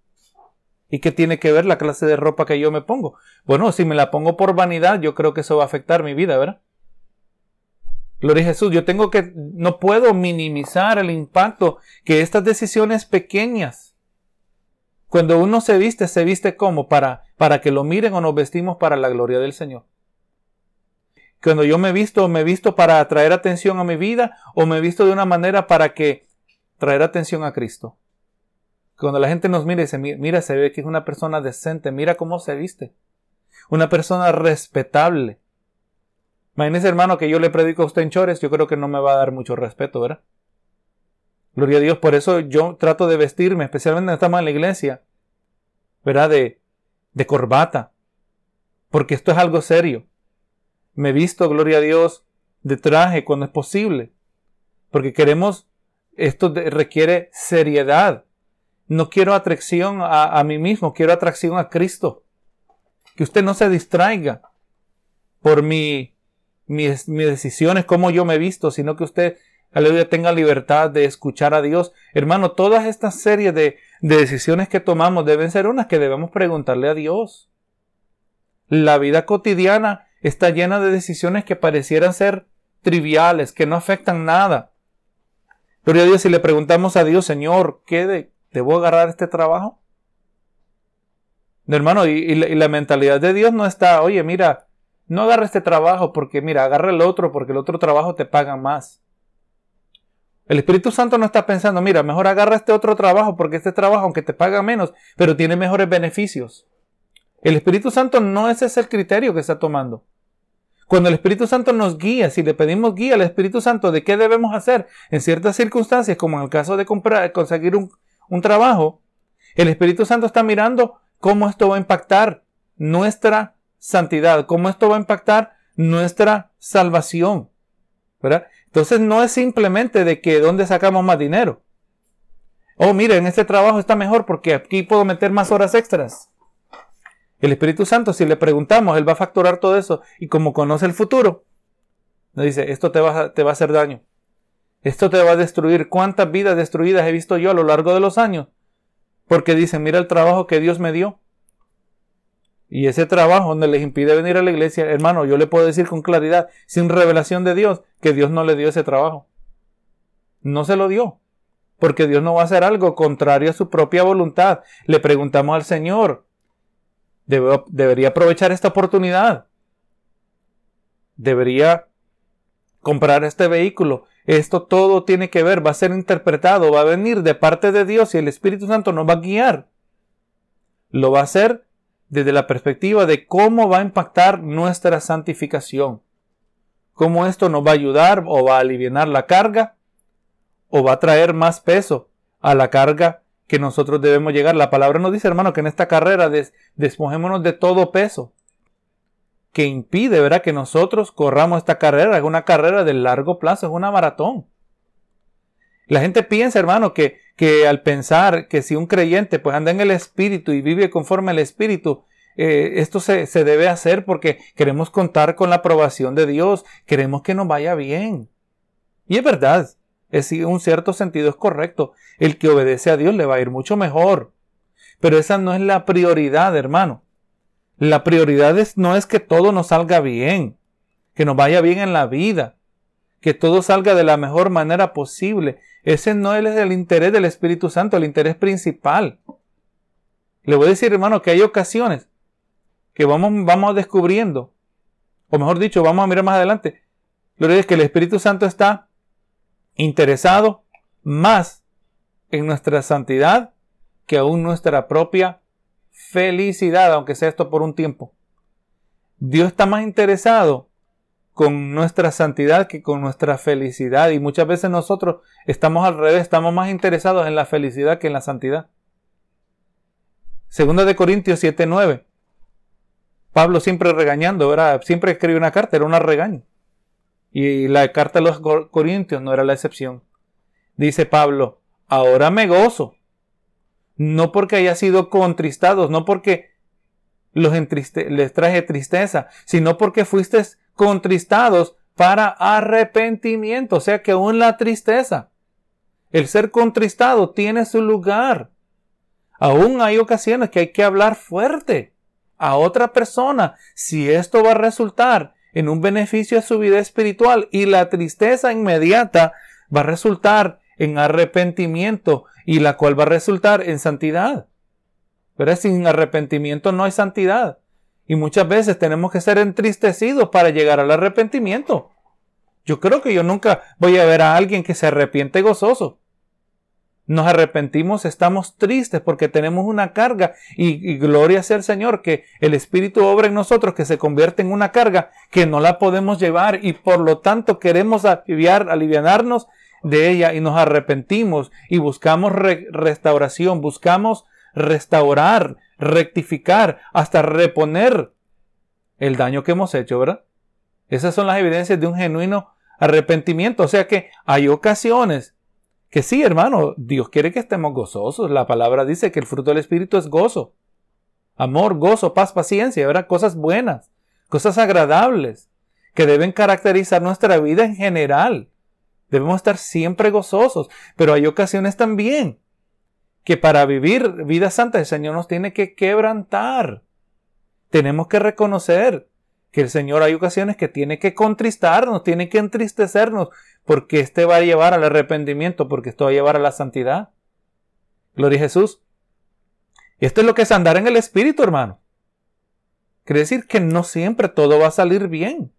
¿Y qué tiene que ver la clase de ropa que yo me pongo? Bueno, si me la pongo por vanidad, yo creo que eso va a afectar mi vida, ¿verdad? Gloria a Jesús, yo tengo que, no puedo minimizar el impacto que estas decisiones pequeñas Cuando uno se viste, se viste como para, para que lo miren o nos vestimos para la gloria del Señor. Cuando yo me visto, me visto para atraer atención a mi vida o me visto de una manera para que traer atención a Cristo. Cuando la gente nos mira y se mira, se ve que es una persona decente, mira cómo se viste. Una persona respetable. Imagínese, hermano, que yo le predico a usted en chores, yo creo que no me va a dar mucho respeto, ¿verdad? Gloria a Dios, por eso yo trato de vestirme, especialmente cuando estamos en la iglesia, ¿verdad? De, de corbata, porque esto es algo serio. Me visto, gloria a Dios, de traje cuando es posible, porque queremos, esto requiere seriedad. No quiero atracción a, mí mismo, quiero atracción a Cristo. Que usted no se distraiga por mi, mis, mis decisiones, cómo yo me he visto, sino que usted, aleluya, tenga libertad de escuchar a Dios. Hermano, todas estas series de, de decisiones que tomamos deben ser unas que debemos preguntarle a Dios. La vida cotidiana está llena de decisiones que parecieran ser triviales, que no afectan nada. Pero a Dios, si le preguntamos a Dios, Señor, ¿qué, de, ¿Debo agarrar este trabajo? Hermano, y, la, mentalidad de Dios no está, oye, mira, no agarre este trabajo porque, mira, agarra el otro porque el otro trabajo te paga más. El Espíritu Santo no está pensando, mira, mejor agarra este otro trabajo porque este trabajo, aunque te paga menos, pero tiene mejores beneficios. El Espíritu Santo no ese es el criterio que está tomando. Cuando el Espíritu Santo nos guía, si le pedimos guía al Espíritu Santo de qué debemos hacer en ciertas circunstancias, como en el caso de comprar, conseguir un, un trabajo, el Espíritu Santo está mirando cómo esto va a impactar nuestra santidad, cómo esto va a impactar nuestra salvación. Entonces no es simplemente de que dónde sacamos más dinero. Oh, mire, en este trabajo está mejor porque aquí puedo meter más horas extras. El Espíritu Santo, si le preguntamos, Él va a facturar todo eso y como conoce el futuro, nos dice, esto te va, te va a hacer daño. Esto te va a destruir. ¿Cuántas vidas destruidas he visto yo a lo largo de los años? Porque dicen, mira el trabajo que Dios me dio. Y ese trabajo donde les impide venir a la iglesia, hermano, yo le puedo decir con claridad, sin revelación de Dios, que Dios no le dio ese trabajo. No se lo dio. Porque Dios no va a hacer algo contrario a su propia voluntad. Le preguntamos al Señor, debería aprovechar esta oportunidad. Debería comprar este vehículo esto todo tiene que ver, va a ser interpretado, va a venir de parte de Dios y el Espíritu Santo nos va a guiar. Lo va a hacer desde la perspectiva de cómo va a impactar nuestra santificación. Cómo esto nos va a ayudar o va a aliviar la carga o va a traer más peso a la carga que nosotros debemos llegar. La palabra nos dice, hermano, que en esta carrera despojémonos de todo peso que impide, ¿verdad? Que nosotros corramos esta carrera. Es una carrera de largo plazo, es una maratón. La gente piensa, hermano, que, que al pensar que si un creyente pues anda en el Espíritu y vive conforme al Espíritu, eh, esto se, se debe hacer porque queremos contar con la aprobación de Dios, queremos que nos vaya bien. Y es verdad, es, un cierto sentido es correcto. El que obedece a Dios le va a ir mucho mejor. Pero esa no es la prioridad, hermano. La prioridad no es que todo nos salga bien, que nos vaya bien en la vida, que todo salga de la mejor manera posible. Ese no es el interés del Espíritu Santo, el interés principal. Le voy a decir, hermano, que hay ocasiones que vamos, vamos descubriendo, o mejor dicho, vamos a mirar más adelante. Lo que es que el Espíritu Santo está interesado más en nuestra santidad que aún nuestra propia felicidad, aunque sea esto por un tiempo. Dios está más interesado con nuestra santidad que con nuestra felicidad y muchas veces nosotros estamos al revés, estamos más interesados en la felicidad que en la santidad. Segunda de Corintios 7:9. Pablo siempre regañando, era siempre escribe una carta, era una regaño. Y la carta de los Corintios no era la excepción. Dice Pablo, ahora me gozo no porque haya sido contristados, no porque los les traje tristeza, sino porque fuiste contristados para arrepentimiento, o sea que aún la tristeza, el ser contristado tiene su lugar. Aún hay ocasiones que hay que hablar fuerte a otra persona si esto va a resultar en un beneficio a su vida espiritual y la tristeza inmediata va a resultar en arrepentimiento y la cual va a resultar en santidad. Pero sin arrepentimiento no hay santidad. Y muchas veces tenemos que ser entristecidos para llegar al arrepentimiento. Yo creo que yo nunca voy a ver a alguien que se arrepiente gozoso. Nos arrepentimos, estamos tristes porque tenemos una carga y, gloria sea el Señor que el Espíritu obra en nosotros que se convierte en una carga que no la podemos llevar y por lo tanto queremos aliviar, aliviarnos de ella y nos arrepentimos y buscamos restauración, buscamos restaurar, rectificar, hasta reponer el daño que hemos hecho, ¿verdad? Esas son las evidencias de un genuino arrepentimiento. O sea que hay ocasiones que sí, hermano, Dios quiere que estemos gozosos. La palabra dice que el fruto del Espíritu es gozo. Amor, gozo, paz, paciencia, ¿verdad? Cosas buenas, cosas agradables, que deben caracterizar nuestra vida en general. Debemos estar siempre gozosos, pero hay ocasiones también que para vivir vida santa el Señor nos tiene que quebrantar. Tenemos que reconocer que el Señor hay ocasiones que tiene que contristarnos, tiene que entristecernos, porque este va a llevar al arrepentimiento, porque esto va a llevar a la santidad. Gloria a Jesús. Esto es lo que es andar en el Espíritu, hermano. Quiere decir que no siempre todo va a salir bien.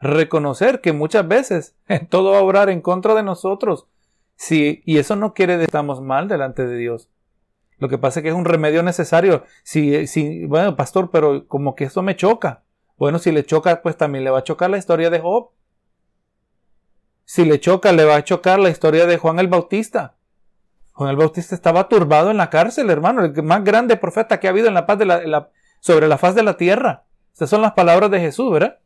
Reconocer que muchas veces todo va a obrar en contra de nosotros. Sí, y eso no quiere decir que estamos mal delante de Dios. Lo que pasa es que es un remedio necesario. Si, si, bueno, pastor, pero como que esto me choca. Bueno, si le choca, pues también le va a chocar la historia de Job. Si le choca, le va a chocar la historia de Juan el Bautista. Juan el Bautista estaba turbado en la cárcel, hermano, el más grande profeta que ha habido en la paz de la, sobre la faz de la tierra. Estas son las palabras de Jesús, ¿verdad?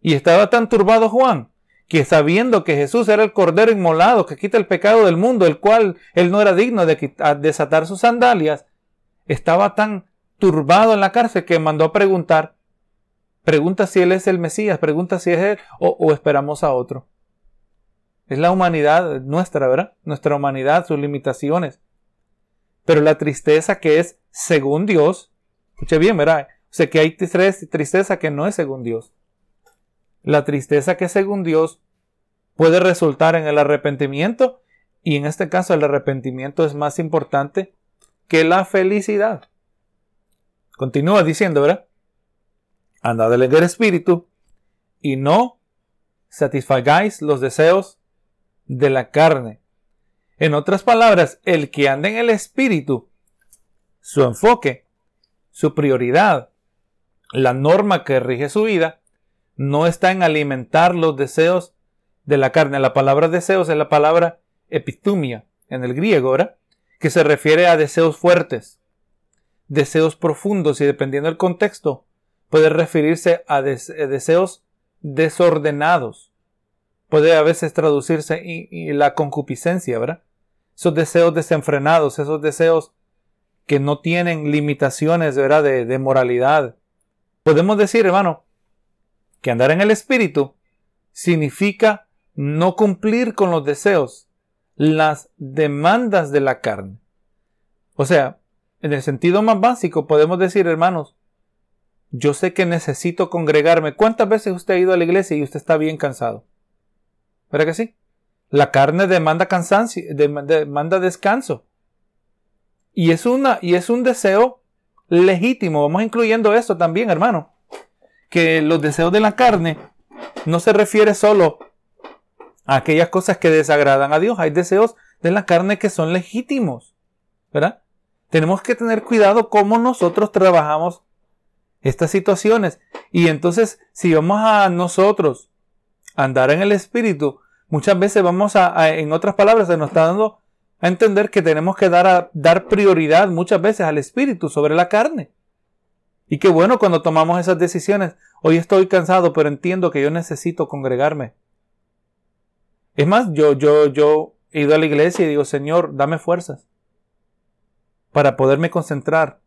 Y estaba tan turbado Juan que sabiendo que Jesús era el Cordero inmolado que quita el pecado del mundo, el cual él no era digno de desatar sus sandalias, estaba tan turbado en la cárcel que mandó a preguntar, Pregunta si Él es el Mesías, pregunta si es Él o, esperamos a otro. Es la humanidad nuestra, ¿verdad? Nuestra humanidad, sus limitaciones. Pero la tristeza que es según Dios, escuche bien, ¿verdad? O sea que hay tristeza que no es según Dios. La tristeza que según Dios puede resultar en el arrepentimiento y en este caso el arrepentimiento es más importante que la felicidad. Continúa diciendo, ¿verdad? andad en el espíritu y no satisfagáis los deseos de la carne. En otras palabras, el que anda en el espíritu, su enfoque, su prioridad, la norma que rige su vida, no está en alimentar los deseos de la carne. La palabra deseos es la palabra epitumia en el griego, ¿verdad? Que se refiere a deseos fuertes, deseos profundos y dependiendo del contexto, puede referirse a eh, deseos desordenados. Puede a veces traducirse y, la concupiscencia, ¿verdad? Esos deseos desenfrenados, esos deseos que no tienen limitaciones, ¿verdad? De, de moralidad. Podemos decir, hermano, que andar en el espíritu significa no cumplir con los deseos, las demandas de la carne. O sea, en el sentido más básico podemos decir, hermanos, yo sé que necesito congregarme. ¿Cuántas veces usted ha ido a la iglesia y usted está bien cansado? ¿Verdad que sí? La carne demanda cansancio, demanda descanso. Y es una, y es un deseo legítimo. Vamos incluyendo esto también, hermano. Que los deseos de la carne no se refiere solo a aquellas cosas que desagradan a Dios. Hay deseos de la carne que son legítimos. ¿Verdad? Tenemos que tener cuidado cómo nosotros trabajamos estas situaciones. Y entonces, si vamos a nosotros andar en el Espíritu, muchas veces vamos a, en otras palabras, se nos está dando a entender que tenemos que dar, a, dar prioridad muchas veces al Espíritu sobre la carne. Y qué bueno cuando tomamos esas decisiones. Hoy estoy cansado, pero entiendo que yo necesito congregarme. Es más, yo, yo, yo he ido a la iglesia y digo, Señor, dame fuerzas para poderme concentrar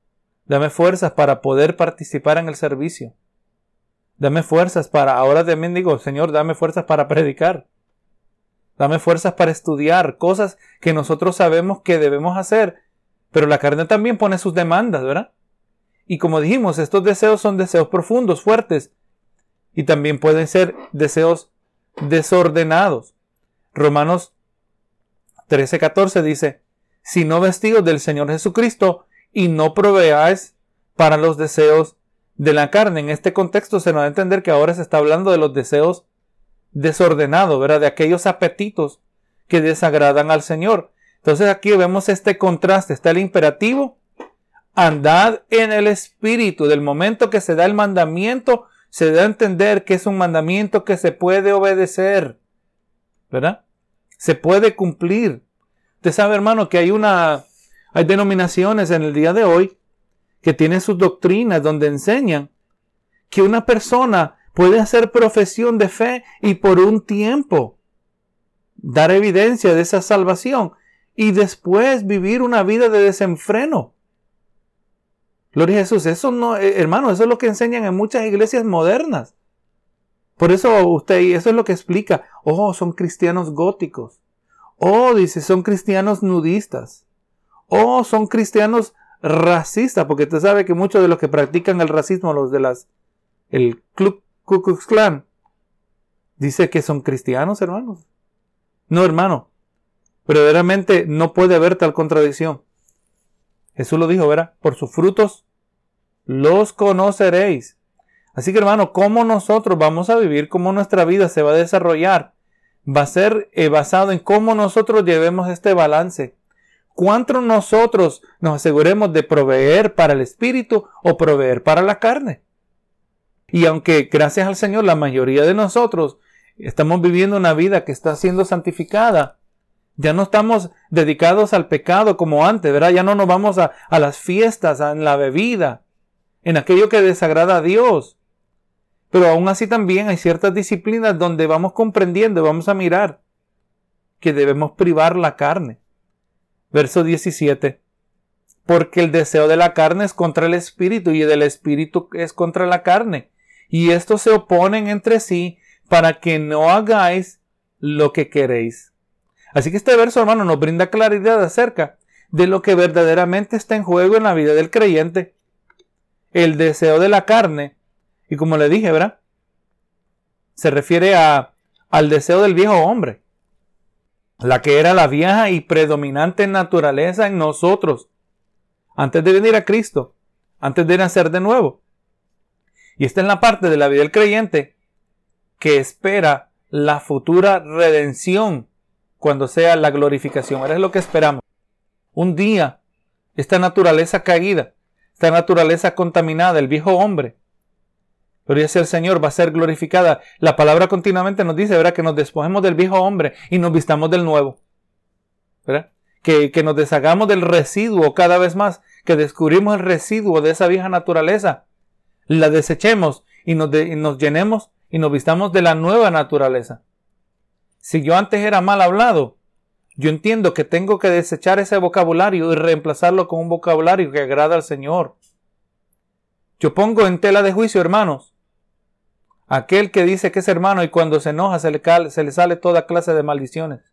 Dame fuerzas para poder participar en el servicio. Dame fuerzas para, ahora también digo, Señor, dame fuerzas para predicar. Dame fuerzas para estudiar cosas que nosotros sabemos que debemos hacer. Pero la carne también pone sus demandas, ¿verdad? Y como dijimos, estos deseos son deseos profundos, fuertes. Y también pueden ser deseos desordenados. Romanos 13:14 dice, sino vestidos del Señor Jesucristo, y no proveáis para los deseos de la carne. En este contexto se nos va a entender que ahora se está hablando de los deseos desordenados, ¿verdad? De aquellos apetitos que desagradan al Señor. Entonces aquí vemos este contraste. Está el imperativo, andad en el Espíritu. Del momento que se da el mandamiento, se da a entender que es un mandamiento que se puede obedecer. ¿Verdad? Se puede cumplir. Usted sabe, hermano, que hay una, hay denominaciones en el día de hoy que tienen sus doctrinas donde enseñan que una persona puede hacer profesión de fe y por un tiempo dar evidencia de esa salvación y después vivir una vida de desenfreno. Gloria a Jesús, eso no, eh, hermano, eso es lo que enseñan en muchas iglesias modernas. Por eso usted, eso es lo que explica. Oh, son cristianos góticos. Oh, dice, son cristianos nudistas. Oh, son cristianos racistas, porque usted sabe que muchos de los que practican el racismo, los de las, el Club Ku Klux Klan, dice que son cristianos, hermanos. No, hermano. Verdaderamente no puede haber tal contradicción. Jesús lo dijo, ¿verdad? Por sus frutos los conoceréis. Así que hermano, ¿cómo nosotros vamos a vivir? ¿Cómo nuestra vida se va a desarrollar? Va a ser eh, basado en cómo nosotros llevemos este balance. ¿Cuánto nosotros nos aseguremos de proveer para el espíritu o proveer para la carne? Y aunque gracias al Señor la mayoría de nosotros estamos viviendo una vida que está siendo santificada, ya no estamos dedicados al pecado como antes, ¿verdad? Ya no nos vamos a, a las fiestas, en la bebida, en aquello que desagrada a Dios. Pero aún así también hay ciertas disciplinas donde vamos comprendiendo, vamos a mirar que debemos privar la carne. Verso 17. Porque el deseo de la carne es contra el espíritu y el del espíritu es contra la carne. Y estos se oponen entre sí para que no hagáis lo que queréis. Así que este verso, hermano, nos brinda claridad acerca de lo que verdaderamente está en juego en la vida del creyente. El deseo de la carne, y como le dije, ¿verdad? Se refiere a, al deseo del viejo hombre, la que era la vieja y predominante naturaleza en nosotros, antes de venir a Cristo, antes de nacer de nuevo. Y esta es la parte de la vida del creyente que espera la futura redención cuando sea la glorificación. Ahora lo que esperamos. Un día, esta naturaleza caída, esta naturaleza contaminada, el viejo hombre, Gloria sea el Señor, va a ser glorificada. La palabra continuamente nos dice, ¿verdad? Que nos despojemos del viejo hombre y nos vistamos del nuevo. ¿Verdad? Que, que nos deshagamos del residuo cada vez más, que descubrimos el residuo de esa vieja naturaleza, la desechemos y nos, y nos llenemos y nos vistamos de la nueva naturaleza. Si yo antes era mal hablado, yo entiendo que tengo que desechar ese vocabulario y reemplazarlo con un vocabulario que agrada al Señor. Yo pongo en tela de juicio, hermanos, aquel que dice que es hermano y cuando se enoja se le, se le sale toda clase de maldiciones.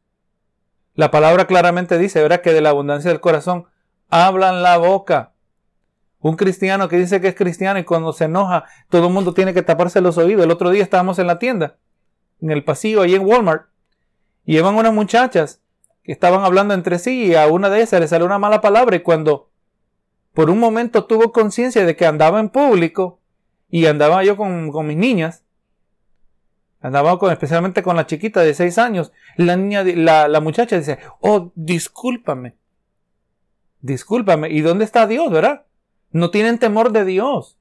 La palabra claramente dice, ¿verdad? Que de la abundancia del corazón hablan la boca. Un cristiano que dice que es cristiano y cuando se enoja todo el mundo tiene que taparse los oídos. El otro día estábamos en la tienda, en el pasillo, ahí en Walmart, llevan unas muchachas que estaban hablando entre sí y a una de esas le salió una mala palabra y cuando por un momento tuvo conciencia de que andaba en público y andaba yo con, mis niñas, andaba con, especialmente con la chiquita de seis años, la niña, la, la muchacha dice, oh, discúlpame, discúlpame, ¿y dónde está Dios, verdad? No tienen temor de Dios.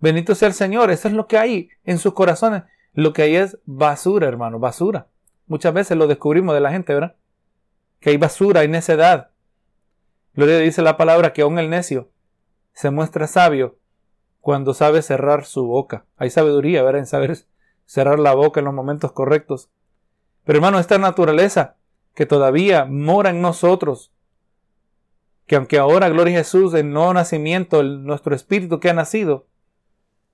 Bendito sea el Señor, eso es lo que hay en sus corazones. Lo que hay es basura, hermano, basura. Muchas veces lo descubrimos de la gente, ¿verdad? Que hay basura, hay necedad. Gloria dice la palabra que aún el necio se muestra sabio cuando sabe cerrar su boca. Hay sabiduría, ¿verdad? En saber cerrar la boca en los momentos correctos. Pero hermano, esta naturaleza que todavía mora en nosotros, que aunque ahora, gloria Jesús, en nuevo nacimiento, nuestro espíritu que ha nacido,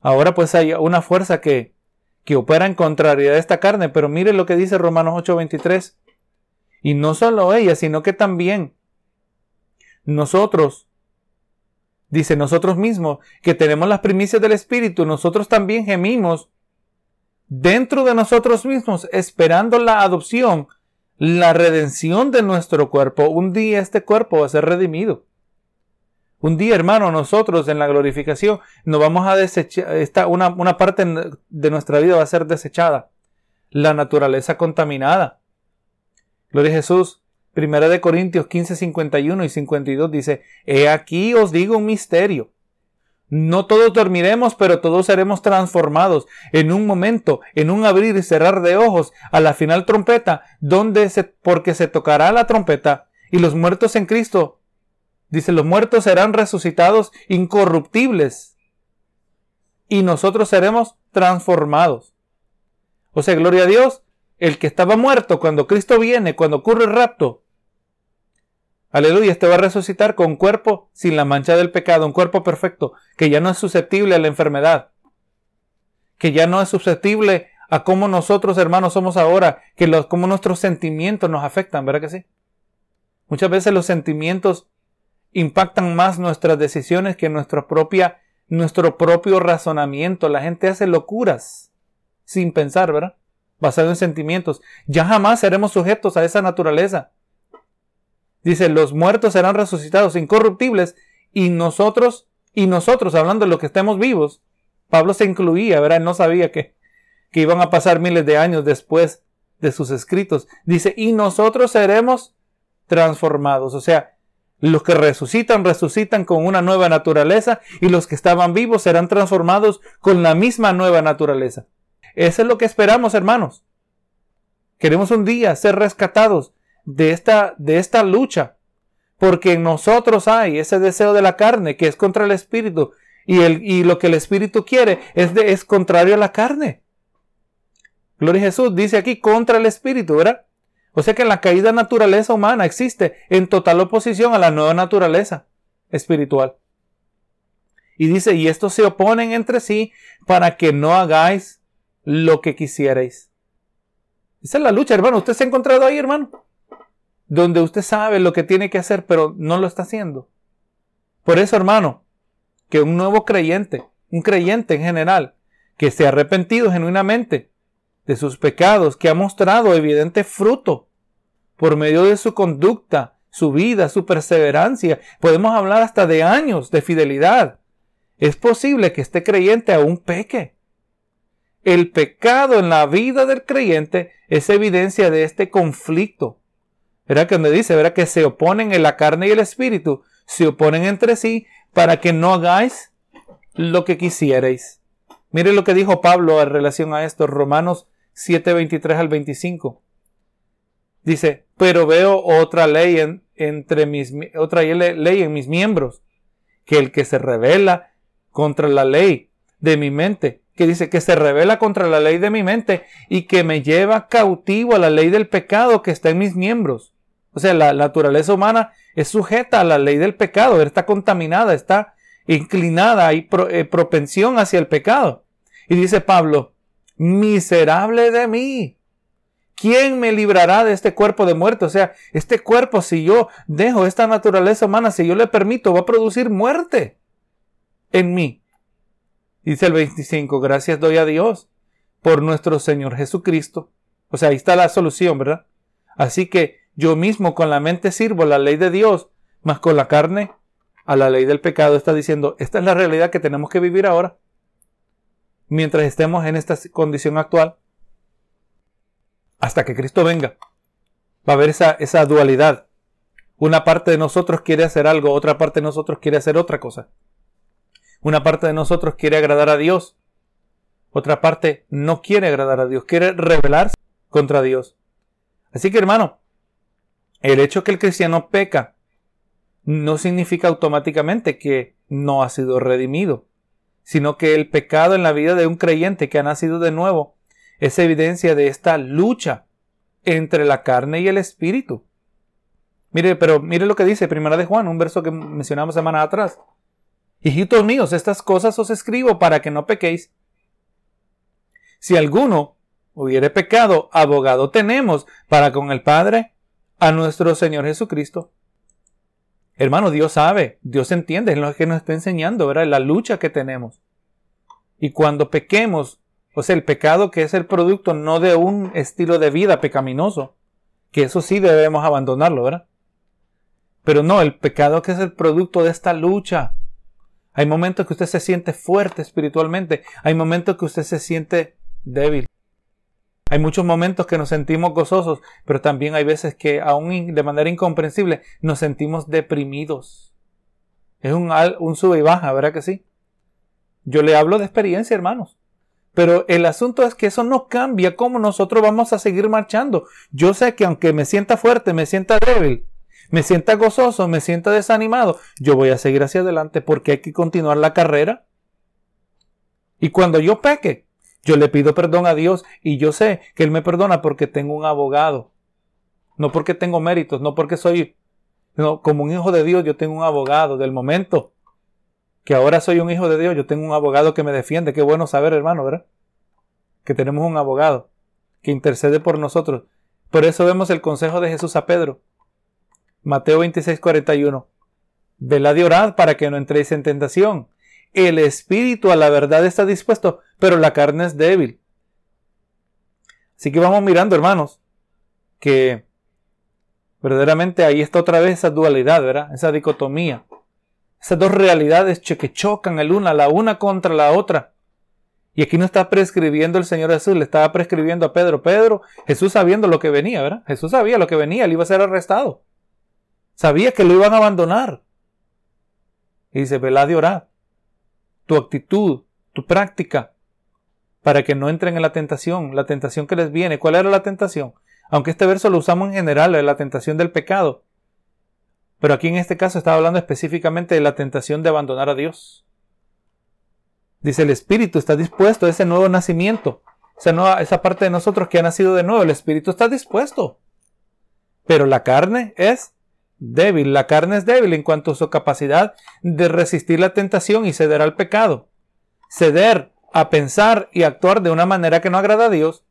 ahora pues hay una fuerza que que opera en contrariedad de esta carne. Pero mire lo que dice Romanos 8:23. Y no solo ella, sino que también nosotros, dice nosotros mismos, que tenemos las primicias del Espíritu, nosotros también gemimos dentro de nosotros mismos, esperando la adopción, la redención de nuestro cuerpo, un día este cuerpo va a ser redimido. Un día, hermano, nosotros en la glorificación nos vamos a desechar, esta, una, una parte de nuestra vida va a ser desechada. La naturaleza contaminada. Gloria a Jesús. Primera de Corintios 15, 51 y 52 dice, He aquí os digo un misterio. No todos dormiremos, pero todos seremos transformados en un momento, en un abrir y cerrar de ojos, a la final trompeta, donde se, porque se tocará la trompeta y los muertos en Cristo, dice, los muertos serán resucitados incorruptibles y nosotros seremos transformados. O sea, gloria a Dios, el que estaba muerto cuando Cristo viene, cuando ocurre el rapto, Aleluya, este va a resucitar con cuerpo sin la mancha del pecado, un cuerpo perfecto, que ya no es susceptible a la enfermedad, que ya no es susceptible a cómo nosotros, hermanos, somos ahora, que los, cómo nuestros sentimientos nos afectan, ¿verdad que sí? Muchas veces los sentimientos impactan más nuestras decisiones que propia, nuestro propio razonamiento. La gente hace locuras sin pensar, ¿verdad? Basado en sentimientos. Ya jamás seremos sujetos a esa naturaleza. Dice, los muertos serán resucitados incorruptibles y nosotros, y nosotros, hablando de los que estemos vivos, Pablo se incluía, ¿verdad? Él no sabía que, que iban a pasar miles de años después de sus escritos. Dice, y nosotros seremos transformados. O sea, los que resucitan, resucitan con una nueva naturaleza y los que estaban vivos serán transformados con la misma nueva naturaleza. Eso es lo que esperamos, hermanos. Queremos un día ser rescatados de esta, de esta lucha, porque en nosotros hay ese deseo de la carne que es contra el espíritu y, el, y lo que el espíritu quiere es, de, es contrario a la carne. Gloria a Jesús dice aquí contra el espíritu, ¿verdad? O sea que la caída naturaleza humana existe en total oposición a la nueva naturaleza espiritual. Y dice, y estos se oponen entre sí para que no hagáis lo que quisierais. Esa es la lucha, hermano. ¿Usted se ha encontrado ahí, hermano? donde usted sabe lo que tiene que hacer, pero no lo está haciendo. Por eso, hermano, que un nuevo creyente, un creyente en general, que se ha arrepentido genuinamente de sus pecados, que ha mostrado evidente fruto por medio de su conducta, su vida, su perseverancia, podemos hablar hasta de años de fidelidad. Es posible que este creyente aún peque. El pecado en la vida del creyente es evidencia de este conflicto Verá que me dice, verá que se oponen en la carne y el espíritu, se oponen entre sí para que no hagáis lo que quisierais. Mire lo que dijo Pablo en relación a esto, Romanos 7, 23 al 25. Dice, pero veo otra ley en, entre mis, otra ley en mis miembros, que el que se revela contra la ley de mi mente, que dice que se revela contra la ley de mi mente y que me lleva cautivo a la ley del pecado que está en mis miembros. O sea, la, naturaleza humana es sujeta a la ley del pecado, está contaminada, está inclinada, hay eh, propensión hacia el pecado. Y dice Pablo, miserable de mí. ¿Quién me librará de este cuerpo de muerte? O sea, este cuerpo, si yo dejo esta naturaleza humana, si yo le permito, va a producir muerte en mí. Dice el 25, gracias doy a Dios por nuestro Señor Jesucristo. O sea, ahí está la solución, ¿verdad? Así que yo mismo con la mente sirvo la ley de Dios, mas con la carne a la ley del pecado. Está diciendo, esta es la realidad que tenemos que vivir ahora. Mientras estemos en esta condición actual. Hasta que Cristo venga. Va a haber esa, dualidad. Una parte de nosotros quiere hacer algo, otra parte de nosotros quiere hacer otra cosa. Una parte de nosotros quiere agradar a Dios. Otra parte no quiere agradar a Dios, quiere rebelarse contra Dios. Así que hermano, el hecho que el cristiano peca no significa automáticamente que no ha sido redimido, sino que el pecado en la vida de un creyente que ha nacido de nuevo es evidencia de esta lucha entre la carne y el espíritu. Mire, pero mire lo que dice Primera de Juan, un verso que mencionamos semana atrás. Hijitos míos, estas cosas os escribo para que no pequéis. Si alguno hubiere pecado, abogado tenemos para con el Padre a nuestro Señor Jesucristo. Hermano, Dios sabe, Dios entiende, es lo que nos está enseñando, ¿verdad? La lucha que tenemos. Y cuando pequemos, o sea, el pecado que es el producto no de un estilo de vida pecaminoso, que eso sí debemos abandonarlo, ¿verdad? Pero no, el pecado que es el producto de esta lucha. Hay momentos que usted se siente fuerte espiritualmente, hay momentos que usted se siente débil. Hay muchos momentos que nos sentimos gozosos, pero también hay veces que aún de manera incomprensible nos sentimos deprimidos. Es un, un sube y baja, ¿verdad que sí? Yo le hablo de experiencia, hermanos. Pero el asunto es que eso no cambia cómo nosotros vamos a seguir marchando. Yo sé que aunque me sienta fuerte, me sienta débil, me sienta gozoso, me sienta desanimado, yo voy a seguir hacia adelante porque hay que continuar la carrera. Y cuando yo peque, yo le pido perdón a Dios y yo sé que Él me perdona porque tengo un abogado. No porque tengo méritos, no porque soy, no, como un hijo de Dios, yo tengo un abogado del momento que ahora soy un hijo de Dios, yo tengo un abogado que me defiende. Qué bueno saber, hermano, ¿verdad? Que tenemos un abogado que intercede por nosotros. Por eso vemos el consejo de Jesús a Pedro. Mateo 26, 41. Velad y orad para que no entréis en tentación. El espíritu a la verdad está dispuesto, pero la carne es débil. Así que vamos mirando, hermanos, que verdaderamente ahí está otra vez esa dualidad, ¿verdad? Esa dicotomía. Esas dos realidades que chocan el una, la una contra la otra. Y aquí no está prescribiendo el Señor Jesús, le estaba prescribiendo a Pedro. Pedro, Jesús sabiendo lo que venía, ¿verdad? Jesús sabía lo que venía, él iba a ser arrestado. Sabía que lo iban a abandonar. Y dice, velad y orad. Tu actitud, tu práctica, para que no entren en la tentación, la tentación que les viene. ¿Cuál era la tentación? Aunque este verso lo usamos en general, la tentación del pecado. Pero aquí en este caso estaba hablando específicamente de la tentación de abandonar a Dios. Dice, el Espíritu está dispuesto a ese nuevo nacimiento. Esa, esa parte de nosotros que ha nacido de nuevo, el Espíritu está dispuesto. Pero la carne es débil. La carne es débil en cuanto a su capacidad de resistir la tentación y ceder al pecado. Ceder a pensar y actuar de una manera que no agrada a Dios.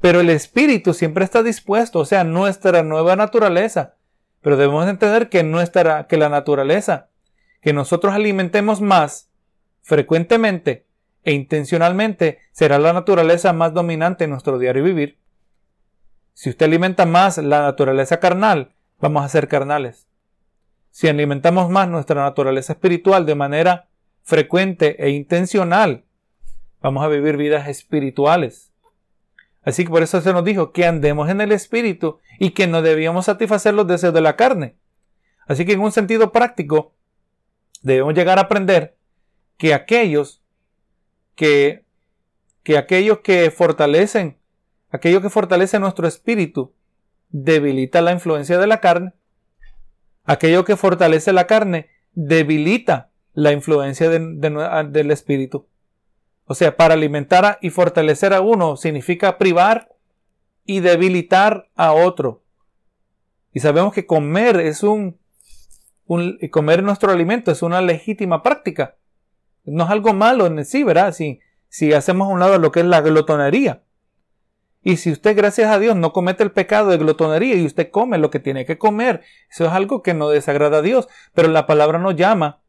Pero el Espíritu siempre está dispuesto, o sea, nuestra nueva naturaleza, pero debemos entender que nuestra, que la naturaleza, que nosotros alimentemos más frecuentemente e intencionalmente, será la naturaleza más dominante en nuestro diario vivir. Si usted alimenta más la naturaleza carnal, vamos a ser carnales. Si alimentamos más nuestra naturaleza espiritual de manera frecuente e intencional, vamos a vivir vidas espirituales. Así que por eso se nos dijo que andemos en el Espíritu y que no debíamos satisfacer los deseos de la carne. Así que en un sentido práctico, debemos llegar a aprender que aquellos que, que aquellos que fortalecen, aquello que fortalece nuestro espíritu, debilita la influencia de la carne. Aquello que fortalece la carne, debilita la influencia del espíritu. O sea, para alimentar y fortalecer a uno significa privar y debilitar a otro. Y sabemos que comer es un, un comer nuestro alimento es una legítima práctica. No es algo malo en sí, ¿verdad? Si, si hacemos a un lado lo que es la glotonería. Y si usted, gracias a Dios, no comete el pecado de glotonería y usted come lo que tiene que comer, eso es algo que no desagrada a Dios. Pero la palabra nos llama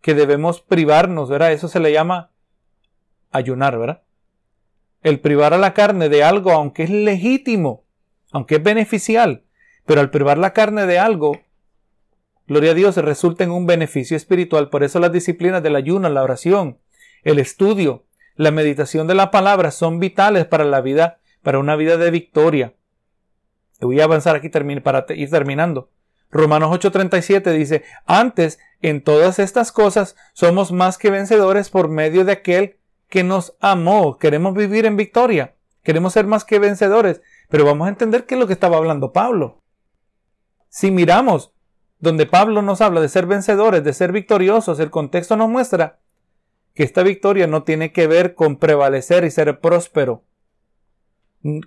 que debemos privarnos, ¿verdad? Eso se le llama ayunar, ¿verdad? El privar a la carne de algo, aunque es legítimo, aunque es beneficial, pero al privar la carne de algo, gloria a Dios, resulta en un beneficio espiritual. Por eso las disciplinas del ayuno, la oración, el estudio, la meditación de la palabra son vitales para la vida, para una vida de victoria. Voy a avanzar aquí para ir terminando. Romanos 8:37 dice, antes, en todas estas cosas, somos más que vencedores por medio de aquel que nos amó. Queremos vivir en victoria. Queremos ser más que vencedores. Pero vamos a entender qué es lo que estaba hablando Pablo. Si miramos donde Pablo nos habla de ser vencedores, de ser victoriosos, el contexto nos muestra que esta victoria no tiene que ver con prevalecer y ser próspero,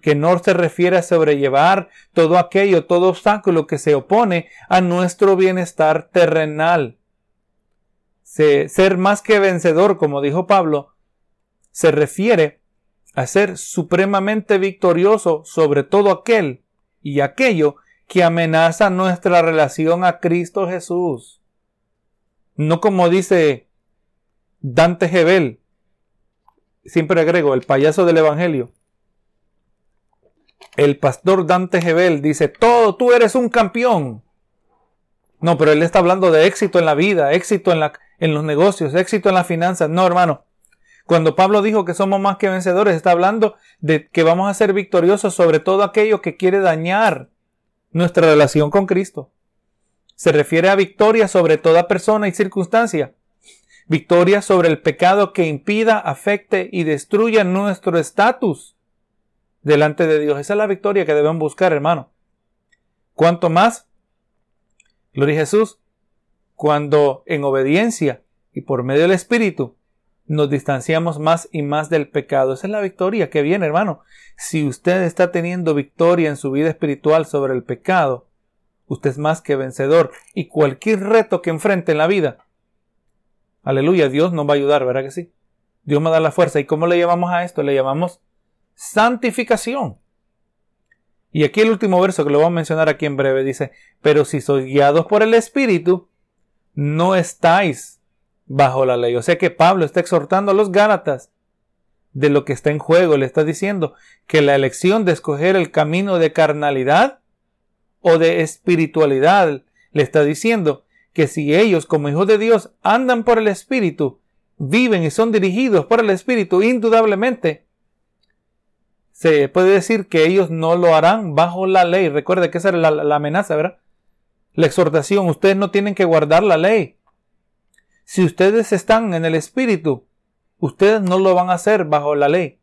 que no se refiere a sobrellevar todo aquello, todo obstáculo que se opone a nuestro bienestar terrenal. ser más que vencedor, como dijo Pablo, se refiere a ser supremamente victorioso sobre todo aquel y aquello que amenaza nuestra relación a Cristo Jesús. No como dice Dante Gebel, siempre agrego, el payaso del Evangelio. El pastor Dante Gebel dice, todo, tú eres un campeón. No, pero él está hablando de éxito en la vida, éxito en, la, en los negocios, éxito en las finanzas. No, hermano. Cuando Pablo dijo que somos más que vencedores, está hablando de que vamos a ser victoriosos sobre todo aquello que quiere dañar nuestra relación con Cristo. Se refiere a victoria sobre toda persona y circunstancia. Victoria sobre el pecado que impida, afecte y destruya nuestro estatus delante de Dios. Esa es la victoria que deben buscar, hermano. ¿Cuánto más? Gloria a Jesús. Cuando en obediencia y por medio del Espíritu nos distanciamos más y más del pecado. Esa es la victoria que viene, hermano. Si usted está teniendo victoria en su vida espiritual sobre el pecado, usted es más que vencedor. Y cualquier reto que enfrente en la vida, aleluya, Dios nos va a ayudar, ¿verdad que sí? Dios me da la fuerza. ¿Y cómo le llamamos a esto? Le llamamos santificación. Y aquí el último verso que lo vamos a mencionar aquí en breve dice, pero si sois guiados por el Espíritu, no estáis bajo la ley. O sea que Pablo está exhortando a los Gálatas de lo que está en juego. Le está diciendo que la elección de escoger el camino de carnalidad o de espiritualidad, le está diciendo que si ellos como hijos de Dios andan por el Espíritu, viven y son dirigidos por el Espíritu, indudablemente se puede decir que ellos no lo harán bajo la ley. Recuerde que esa es la, la amenaza, ¿verdad? La exhortación, ustedes no tienen que guardar la ley. Si ustedes están en el Espíritu, ustedes no lo van a hacer bajo la ley.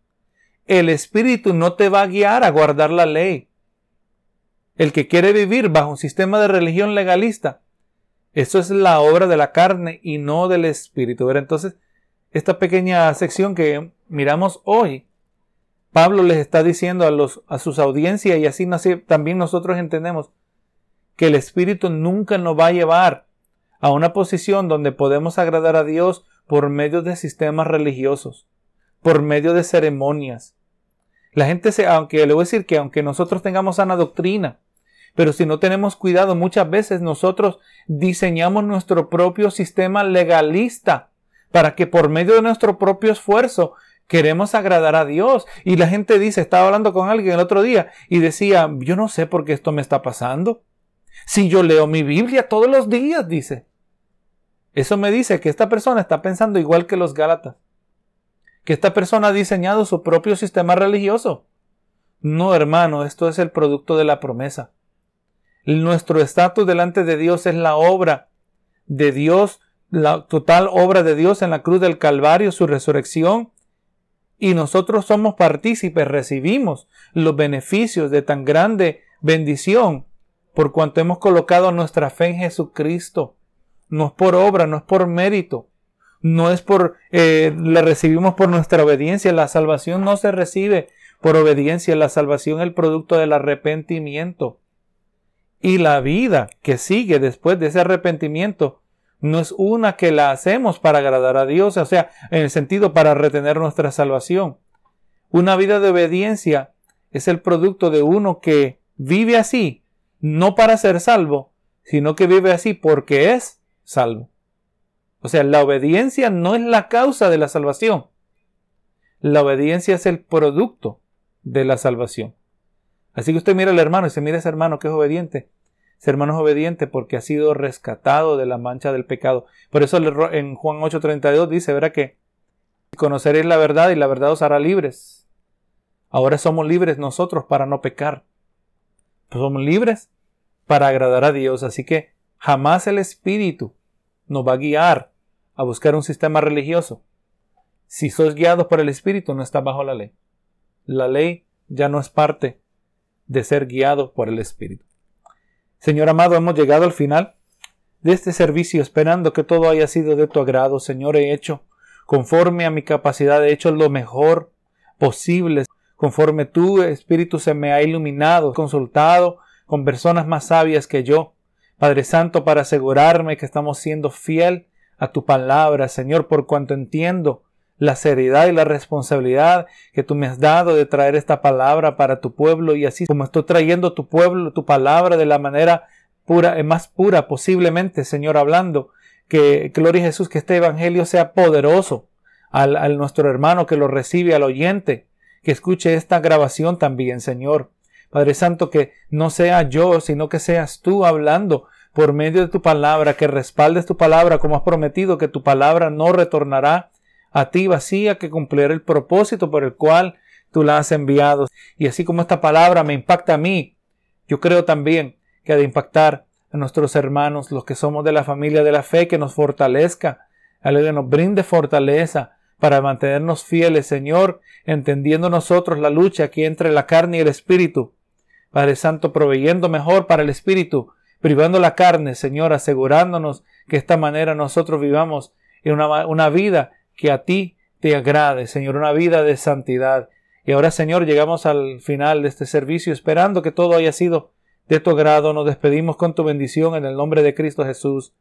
El Espíritu no te va a guiar a guardar la ley. El que quiere vivir bajo un sistema de religión legalista, eso es la obra de la carne y no del Espíritu. Entonces, esta pequeña sección que miramos hoy, Pablo les está diciendo a, los, a sus audiencias y así también nosotros entendemos que el Espíritu nunca nos va a llevar a una posición donde podemos agradar a Dios por medio de sistemas religiosos, por medio de ceremonias. La gente se, aunque le voy a decir que aunque nosotros tengamos sana doctrina, pero si no tenemos cuidado, muchas veces nosotros diseñamos nuestro propio sistema legalista para que por medio de nuestro propio esfuerzo queremos agradar a Dios. Y la gente dice, estaba hablando con alguien el otro día y decía, yo no sé por qué esto me está pasando. Si yo leo mi Biblia todos los días, dice. Eso me dice que esta persona está pensando igual que los Gálatas. Que esta persona ha diseñado su propio sistema religioso. No, hermano, esto es el producto de la promesa. Nuestro estatus delante de Dios es la obra de Dios, la total obra de Dios en la cruz del Calvario, su resurrección. Y nosotros somos partícipes, recibimos los beneficios de tan grande bendición por cuanto hemos colocado nuestra fe en Jesucristo. No es por obra, no es por mérito, no es por, eh, le recibimos por nuestra obediencia. La salvación no se recibe por obediencia, la salvación es el producto del arrepentimiento. Y la vida que sigue después de ese arrepentimiento no es una que la hacemos para agradar a Dios, o sea, en el sentido para retener nuestra salvación. Una vida de obediencia es el producto de uno que vive así no para ser salvo, sino que vive así porque es salvo. O sea, la obediencia no es la causa de la salvación. La obediencia es el producto de la salvación. Así que usted mira al hermano y se mira ese hermano que es obediente. Ese hermano es obediente porque ha sido rescatado de la mancha del pecado. Por eso en Juan 8:32 dice, verá que conoceréis la verdad y la verdad os hará libres. Ahora somos libres nosotros para no pecar. Pues somos libres para agradar a Dios. Así que jamás el Espíritu nos va a guiar a buscar un sistema religioso. Si sois guiados por el Espíritu, no está bajo la ley. La ley ya no es parte de ser guiado por el Espíritu. Señor amado, hemos llegado al final de este servicio, esperando que todo haya sido de tu agrado. Señor, he hecho conforme a mi capacidad, he hecho lo mejor posible conforme tu Espíritu se me ha iluminado, consultado con personas más sabias que yo, Padre Santo, para asegurarme que estamos siendo fiel a tu palabra, Señor, por cuanto entiendo la seriedad y la responsabilidad que tú me has dado de traer esta palabra para tu pueblo y así como estoy trayendo tu pueblo, tu palabra de la manera pura, eh, más pura posiblemente, Señor, hablando, que gloria a Jesús, que este evangelio sea poderoso al, al nuestro hermano que lo recibe, al oyente, que escuche esta grabación también, Señor. Padre Santo, que no sea yo, sino que seas tú hablando por medio de tu palabra, que respaldes tu palabra como has prometido, que tu palabra no retornará a ti vacía, que cumplirá el propósito por el cual tú la has enviado. Y así como esta palabra me impacta a mí, yo creo también que ha de impactar a nuestros hermanos, los que somos de la familia de la fe, que nos fortalezca, que nos brinde fortaleza para mantenernos fieles, Señor, entendiendo nosotros la lucha aquí entre la carne y el espíritu. Padre Santo, proveyendo mejor para el espíritu, privando la carne, Señor, asegurándonos que de esta manera nosotros vivamos en una, una vida que a ti te agrade, Señor, una vida de santidad. Y ahora, Señor, llegamos al final de este servicio esperando que todo haya sido de tu agrado. Nos despedimos con tu bendición en el nombre de Cristo Jesús.